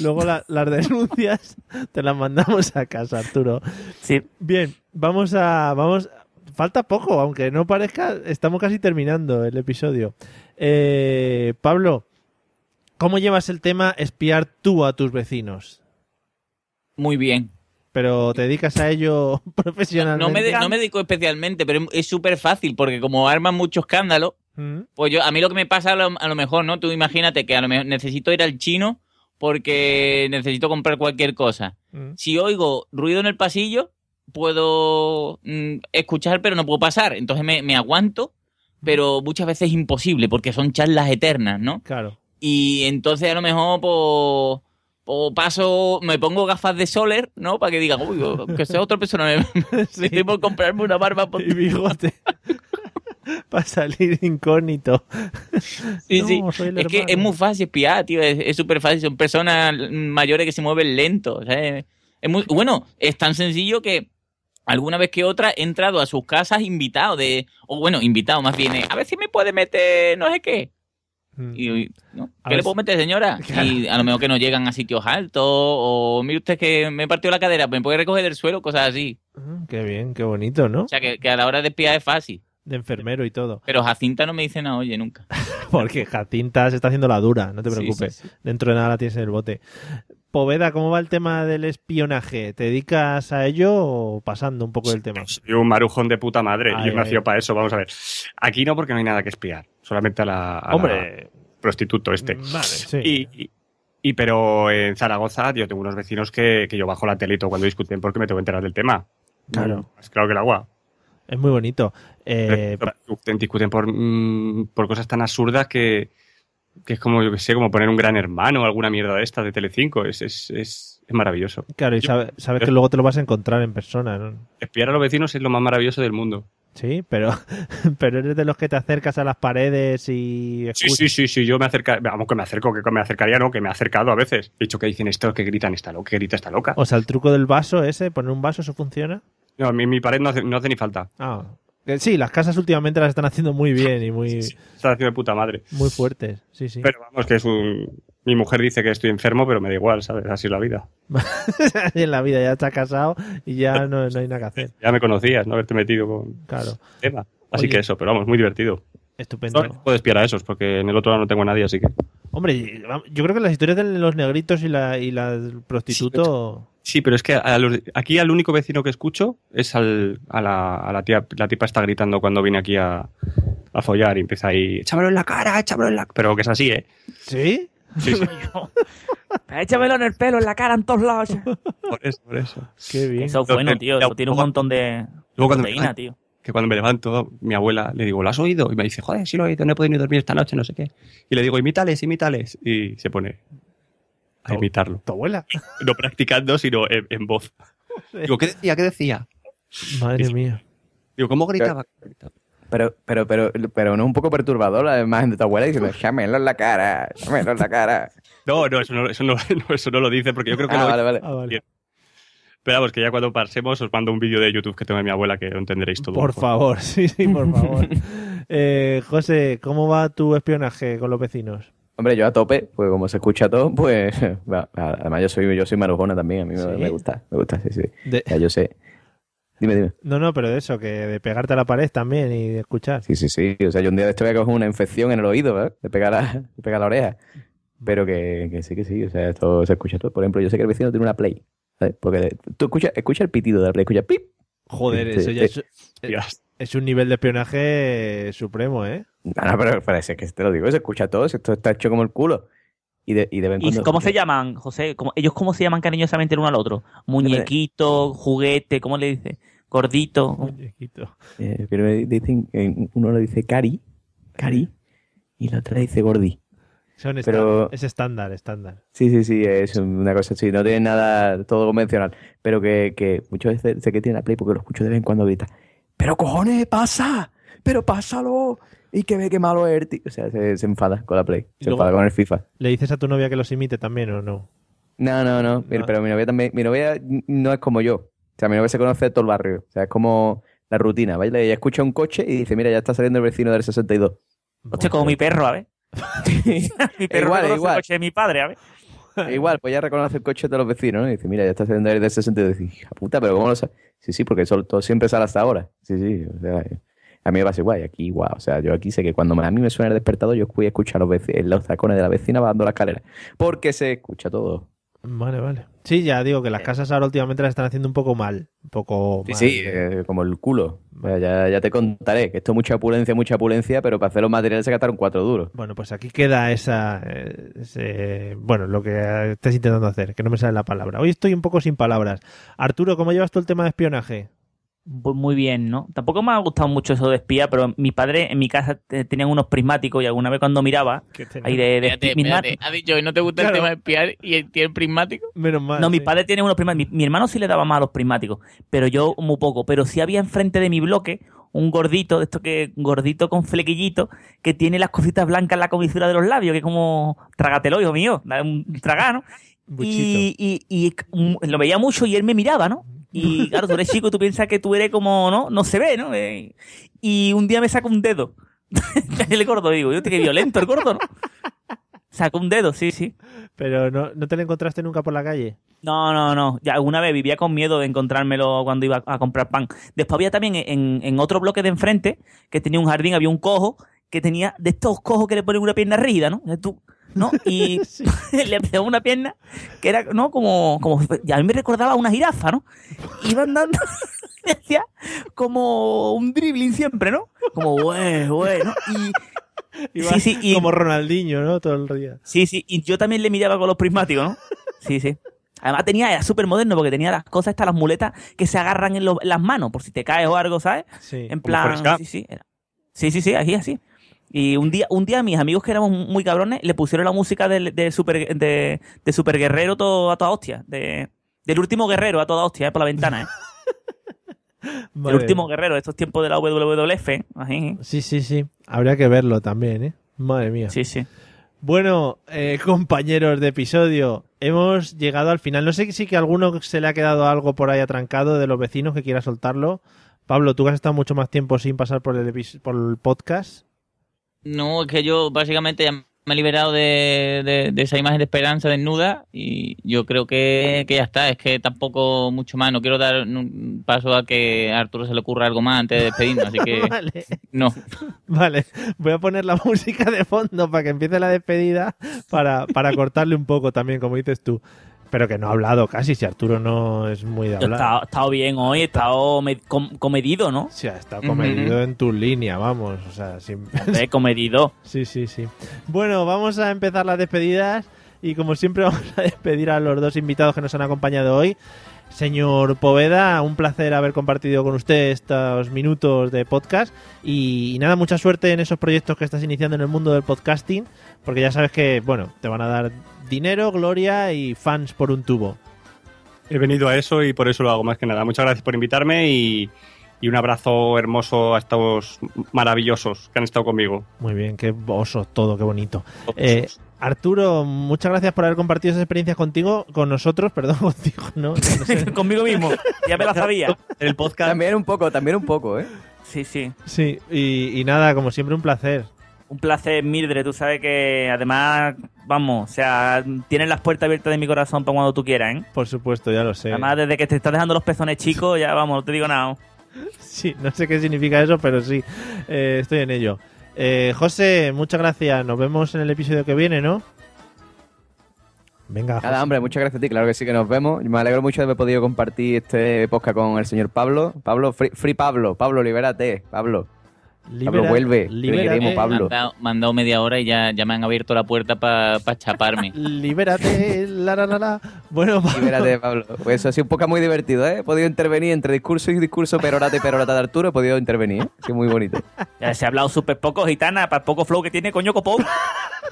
luego la- las denuncias te las mandamos a casa, Arturo. Sí. Bien, vamos a... vamos Falta poco, aunque no parezca, estamos casi terminando el episodio. Eh, Pablo, ¿cómo llevas el tema espiar tú a tus vecinos? Muy bien. Pero te dedicas a ello profesionalmente. No me, de- no me dedico especialmente, pero es- es súper fácil porque como arman mucho escándalo, Mm. pues yo a mí lo que me pasa a lo, a lo mejor, ¿no? Tú imagínate que a lo mejor necesito ir al chino porque necesito comprar cualquier cosa. Mm. Si oigo ruido en el pasillo, puedo mm, escuchar, pero no puedo pasar. Entonces me, me aguanto, pero muchas veces es imposible porque son charlas eternas, ¿no? Claro. Y entonces a lo mejor, pues, pues paso, me pongo gafas de Soler, ¿no? Para que digan, uy, que sea otra persona, me, me estoy por comprarme una barba. por- Y bigote. Para salir incógnito. Sí, No, sí. Es que es muy fácil espiar, tío. Es súper fácil. Son personas mayores que se mueven lento. es- es muy, bueno, es tan sencillo que alguna vez que otra he entrado a sus casas invitado de. O bueno, invitado más bien. eh, A ver si me puede meter no sé qué. Y. Mm. A ¿Qué ver le puedo meter, señora? Claro. Y a lo mejor que no llegan a sitios altos. O mire usted que me partió la cadera, me puede recoger del suelo, cosas así. Mm, Qué bien, qué bonito, ¿no? O sea, que, que a la hora de espiar es fácil. De enfermero y todo. Pero Jacinta no me dice nada, oye, nunca. Porque Jacinta se está haciendo la dura, no te Sí, preocupes. sí, sí. Dentro de nada la tienes en el bote. Poveda, ¿cómo va el tema del espionaje? ¿Te dedicas a ello o pasando un poco del tema? Soy un marujón de puta madre. Ay, y yo nacido para eso, vamos a ver. Aquí no, porque no hay nada que espiar. Solamente a la. a Hombre. la prostituto este. Vale, sí. Y, y- y pero en Zaragoza, yo tengo unos vecinos que, que yo bajo la tele y todo cuando discuten porque me tengo que enterar del tema. Claro. Es claro que el agua. Es muy bonito. Eh, Discuten, discuten por, mm, por cosas tan absurdas que, que es como, yo que sé, como poner un gran hermano o alguna mierda de esta de Telecinco. Es, es, es, es maravilloso. claro, y sabe- sabes que luego te lo vas a encontrar en persona, ¿no? Espiar a los vecinos es lo más maravilloso del mundo. Sí, pero, pero eres de los que te acercas a las paredes y Sí, escuchas. sí, sí, sí, yo me acerca, vamos, que me acerco, que me acercaría, no, que me he acercado a veces. He dicho que dicen esto, que gritan esta loca, que grita esta loca. O sea, el truco del vaso ese, poner un vaso, ¿eso funciona? No, a mí mi pared no hace, no hace ni falta. Ah, sí, las casas últimamente las están haciendo muy bien y muy, Está haciendo de puta madre. muy fuertes. Sí, sí. Pero vamos, que es un... Mi mujer dice que estoy enfermo, pero me da igual, ¿sabes? Así es la vida. en la vida ya estás casado y ya no, no hay nada que hacer. Ya me conocías, no haberte metido con Claro. tema. Así Oye. que eso, pero vamos, muy divertido. Estupendo. No puedo espiar a esos, porque en el otro lado no tengo a nadie, así que. Hombre, yo creo que las historias de los negritos y la, y la del prostituto... Sí, pero es que a los- aquí al único vecino que escucho es al, a, la, a la tía. La tipa está gritando cuando viene aquí a, a follar y empieza ahí, échamelo en la cara, échamelo en la Pero que es así, ¿eh? ¿Sí? Sí, sí. Échamelo en el pelo, en la cara, en todos lados. Por eso, por eso. Qué bien. Eso es bueno, tío. Eso tiene un montón de Luego cuando me proteína, levanto- tío. Que cuando me levanto, mi abuela le digo, ¿lo has oído? Y me dice, joder, sí lo he oído, no he podido ni dormir esta noche, no sé qué. Y le digo, imítales, imítales. Y se pone a imitarlo. ¿Tu abuela? No practicando, sino en, en voz. Digo, ¿qué decía? ¿Qué decía? Madre mía. Digo, ¿cómo gritaba? Pero, pero, pero, pero no es un poco perturbador la imagen de tu abuela diciendo, chámelo en la cara, chámelo en la cara. No, no, eso no, eso no, no, eso no lo dice porque yo creo que Ah, lo vale, dice vale. Pero vamos, que ya cuando pasemos os mando un vídeo de YouTube que tengo de mi abuela que lo entenderéis todo. Por favor, sí, sí, por favor. Eh, José, ¿cómo va tu espionaje con los vecinos? Hombre, yo a tope, pues como se escucha todo, pues además yo soy yo soy marujona también, a mí me, gusta, me gusta, sí, sí. De- Ya yo sé. Dime, dime. No, no, pero de eso, que de pegarte a la pared también y de escuchar. Sí, sí, sí. O sea, yo un día de esto voy a coger una infección en el oído, ¿verdad? De pegar a, de pegar a la oreja. Pero que, que sí, que sí. O sea, esto se escucha todo. Por ejemplo, yo sé que el vecino tiene una Play. ¿sabes? Porque tú escuchas escucha el pitido de la Play, escucha pip. Joder, Sí, eso ya sí. es, es, es un nivel de espionaje supremo, ¿eh? No, no, pero, es que te lo digo, se escucha todo. Esto está hecho como el culo. Y de, y de vez en ¿Y cuando- cómo se llaman, José? ¿Cómo- ¿Ellos cómo se llaman cariñosamente el uno al otro? Muñequito, juguete, ¿cómo le dice? Gordito. Muñequito. Eh, pero me dicen, eh, uno le dice cari, cari, y la otra le dice gordi. Son Pero- Es estándar, estándar. Sí, sí, sí, es una cosa así, no tiene nada todo convencional, pero que, que muchas veces sé que tiene la Play porque lo escucho de vez en cuando grita, pero cojones, pasa, pero pásalo, y que ve que malo es, tío". o sea, se, se enfada con la Play, se luego- enfada con el FIFA. ¿Le dices a tu novia que los imite también o no? No, no, no, mira, pero mi novia también, mi novia no es como yo, o sea, mi novia se conoce de todo el barrio, o sea, es como la rutina, ¿vale? Ella escucha un coche y dice, mira, ya está saliendo el vecino del 62. Hostia, como mi perro, a ver. mi perro Igual, reconoce igual. el coche de mi padre, a ver. E Igual, pues ya reconoce el coche de los vecinos, ¿no? Y dice, mira, ya está saliendo el del 62. Y dice, hija puta, pero ¿cómo lo sabes? Sí, sí, porque eso todo siempre sale hasta ahora. Sí, sí, o sea, a mí me pasa igual, y aquí igual. O sea, yo aquí sé que cuando a mí me suena el despertador, yo voy a escuchar los, los tacones de la vecina bajando la escalera. Porque se escucha todo. Vale, vale. Sí, ya digo que las casas ahora últimamente las están haciendo un poco mal. Un poco Sí, mal. sí, eh, como el culo. Ya, ya te contaré, que esto es mucha opulencia, mucha opulencia, pero para hacer los materiales se gastaron cuatro duros. Bueno, pues aquí queda esa. eh, ese- bueno, lo que estés intentando hacer, que no me sale la palabra. Hoy estoy un poco sin palabras. Arturo, ¿cómo llevas tú el tema de espionaje? Pues muy bien, ¿no? Tampoco me ha gustado mucho eso de espía, pero mi padre en mi casa te- tenían unos prismáticos y alguna vez cuando miraba, ahí de, de Espérate, espérate. Ha dicho no te gusta Claro. el tema de espiar y tiene el prismático. Menos mal. No, mi padre tiene unos prismáticos. Mi, mi hermano sí le daba más a los prismáticos, pero yo muy poco. Pero sí había enfrente de mi bloque un gordito, de esto que gordito con flequillito, que tiene las cositas blancas en la comisura de los labios, que es como tragatelo, hijo mío, un tragano. Y, y, y mm, lo veía mucho y él me miraba, ¿no? Y claro, tú eres chico y tú piensas que tú eres como, ¿no? No se ve, ¿no? Eh, Y un día me saca un dedo. el gordo, digo, yo, qué violento el gordo, ¿no? Sacó un dedo, sí, sí. Pero no, no te lo encontraste nunca por la calle. No, no, no. Ya alguna vez vivía con miedo de encontrármelo cuando iba a comprar pan. Después había también en, en otro bloque de enfrente, que tenía un jardín, había un cojo que tenía de estos cojos que le ponen una pierna rígida, ¿no? Tú, ¿no? Y le pegó una pierna que era, ¿no? Como, como, a mí me recordaba a una jirafa, ¿no? Iba andando, hacía como un dribbling siempre, ¿no? Como, güey, güey, ¿no? Y, Iba sí, sí, y- Como Ronaldinho, ¿no? Todo el día. Sí, sí, y yo también le miraba con los prismáticos, ¿no? Sí, sí. Además tenía, era súper moderno porque tenía las cosas estas, las muletas que se agarran en, lo- en las manos por si te caes o algo, ¿sabes? Sí. En plan, Forrest Gump. sí, sí, era- sí, sí, sí, así, así. Y un día, un día mis amigos que éramos muy cabrones le pusieron la música del- de, super, de, de Super Guerrero todo, a toda hostia, de, del último guerrero a toda hostia, ¿eh? por la ventana, ¿eh? El último guerrero, estos tiempos de la WWF. Sí, sí, sí. Habría que verlo también, ¿eh? Madre mía. Sí, sí. Bueno, eh, compañeros de episodio, hemos llegado al final. No sé si que a alguno se le ha quedado algo por ahí atrancado de los vecinos que quiera soltarlo. Pablo, tú que has estado mucho más tiempo sin pasar por el, por el podcast. No, es que yo básicamente ya me ha liberado de, de- de esa imagen de esperanza desnuda y yo creo que, que ya está. Es que tampoco mucho más. No quiero dar un paso a que a Arturo se le ocurra algo más antes de despedirnos, así que Vale. no. Vale, voy a poner la música de fondo para que empiece la despedida para, para cortarle un poco también, como dices tú. Pero que no ha hablado casi, si Arturo no es muy de hablar. estado, he estado bien hoy, he estado me- com- comedido, ¿no? Sí, ha estado comedido en tu línea, vamos. O sea, sin... Comedido. Sí, sí, sí. Bueno, vamos a empezar las despedidas y como siempre vamos a despedir a los dos invitados que nos han acompañado hoy. Señor Poveda, un placer haber compartido con usted estos minutos de podcast y, y nada, mucha suerte en esos proyectos que estás iniciando en el mundo del podcasting, porque ya sabes que, bueno, te van a dar dinero, gloria y fans por un tubo. He venido a eso y por eso lo hago más que nada. Muchas gracias por invitarme y, y un abrazo hermoso a estos maravillosos que han estado conmigo. Muy bien, qué oso todo, qué bonito. Eh, Arturo, muchas gracias por haber compartido esas experiencias contigo, con nosotros, perdón, contigo, ¿no? No sé. Conmigo mismo. Ya me la sabía. El podcast. También un poco, también un poco, ¿eh? Sí, sí. Sí, y, y nada, como siempre, un placer. Un placer, Mildred. Tú sabes que además, vamos, o sea, tienes las puertas abiertas de mi corazón para cuando tú quieras, ¿eh? Por supuesto, ya lo sé. Además, desde que te estás dejando los pezones chicos, ya vamos, no te digo nada. Sí, no sé qué significa eso, pero sí, eh, estoy en ello. Eh, José, muchas gracias. Nos vemos en el episodio que viene, ¿no? Venga, Nada, hombre, muchas gracias a ti. Claro que sí que nos vemos. Me alegro mucho de haber podido compartir este podcast con el señor Pablo. Pablo, free, free Pablo. Pablo, libérate. Pablo. Pablo, Libera- vuelve. Te libérate. queremos, Me han Pablo. dado, me han dado media hora y ya, ya me han abierto la puerta para chaparme. Libérate, la, la, la, la. Bueno, Pablo, Libérate, Pablo. Pues eso ha sido un podcast muy divertido, ¿eh? He podido intervenir entre discurso y discurso, perorata y perorata de Arturo. He podido intervenir, ¿eh? Ha sido muy bonito. Ya se ha hablado súper poco, gitana, para el poco flow que tiene, coño, copón.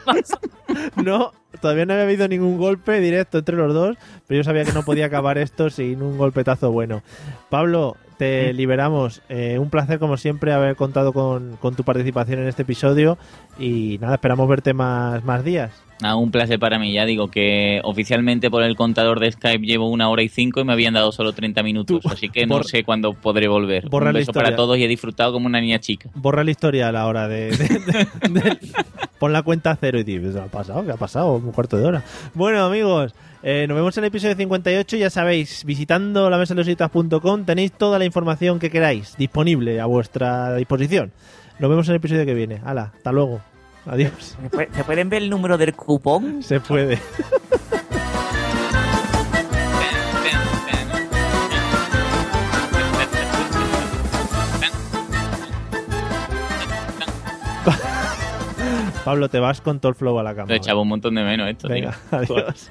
no, todavía no había habido ningún golpe directo entre los dos, pero yo sabía que no podía acabar esto sin un golpetazo bueno. Pablo, te liberamos. Eh, un placer, como siempre, haber contado con, con tu participación en este episodio y nada, esperamos verte más, más días. Nada, un placer para mí. Ya digo que oficialmente por el contador de Skype llevo una hora y cinco y me habían dado solo 30 minutos. así que no sé cuándo podré volver. borra un la beso historia. para todos y he disfrutado como una niña chica. Borra la historia a la hora de... de- de- de- pon la cuenta a cero y dices, ¿qué ha pasado? ¿Qué ha pasado? Un cuarto de hora. Bueno, amigos, eh, nos vemos en el episodio 58. Ya sabéis, visitando la mesa de los tenéis toda la información que queráis disponible a vuestra disposición. Nos vemos en el episodio que viene. Hala, hasta luego. Adiós. ¿Se puede- ¿Se pueden ver el número del cupón? Se puede. Pablo, te vas con todo el flow a la cama. Lo echaba un montón de menos esto, Venga, tío. adiós.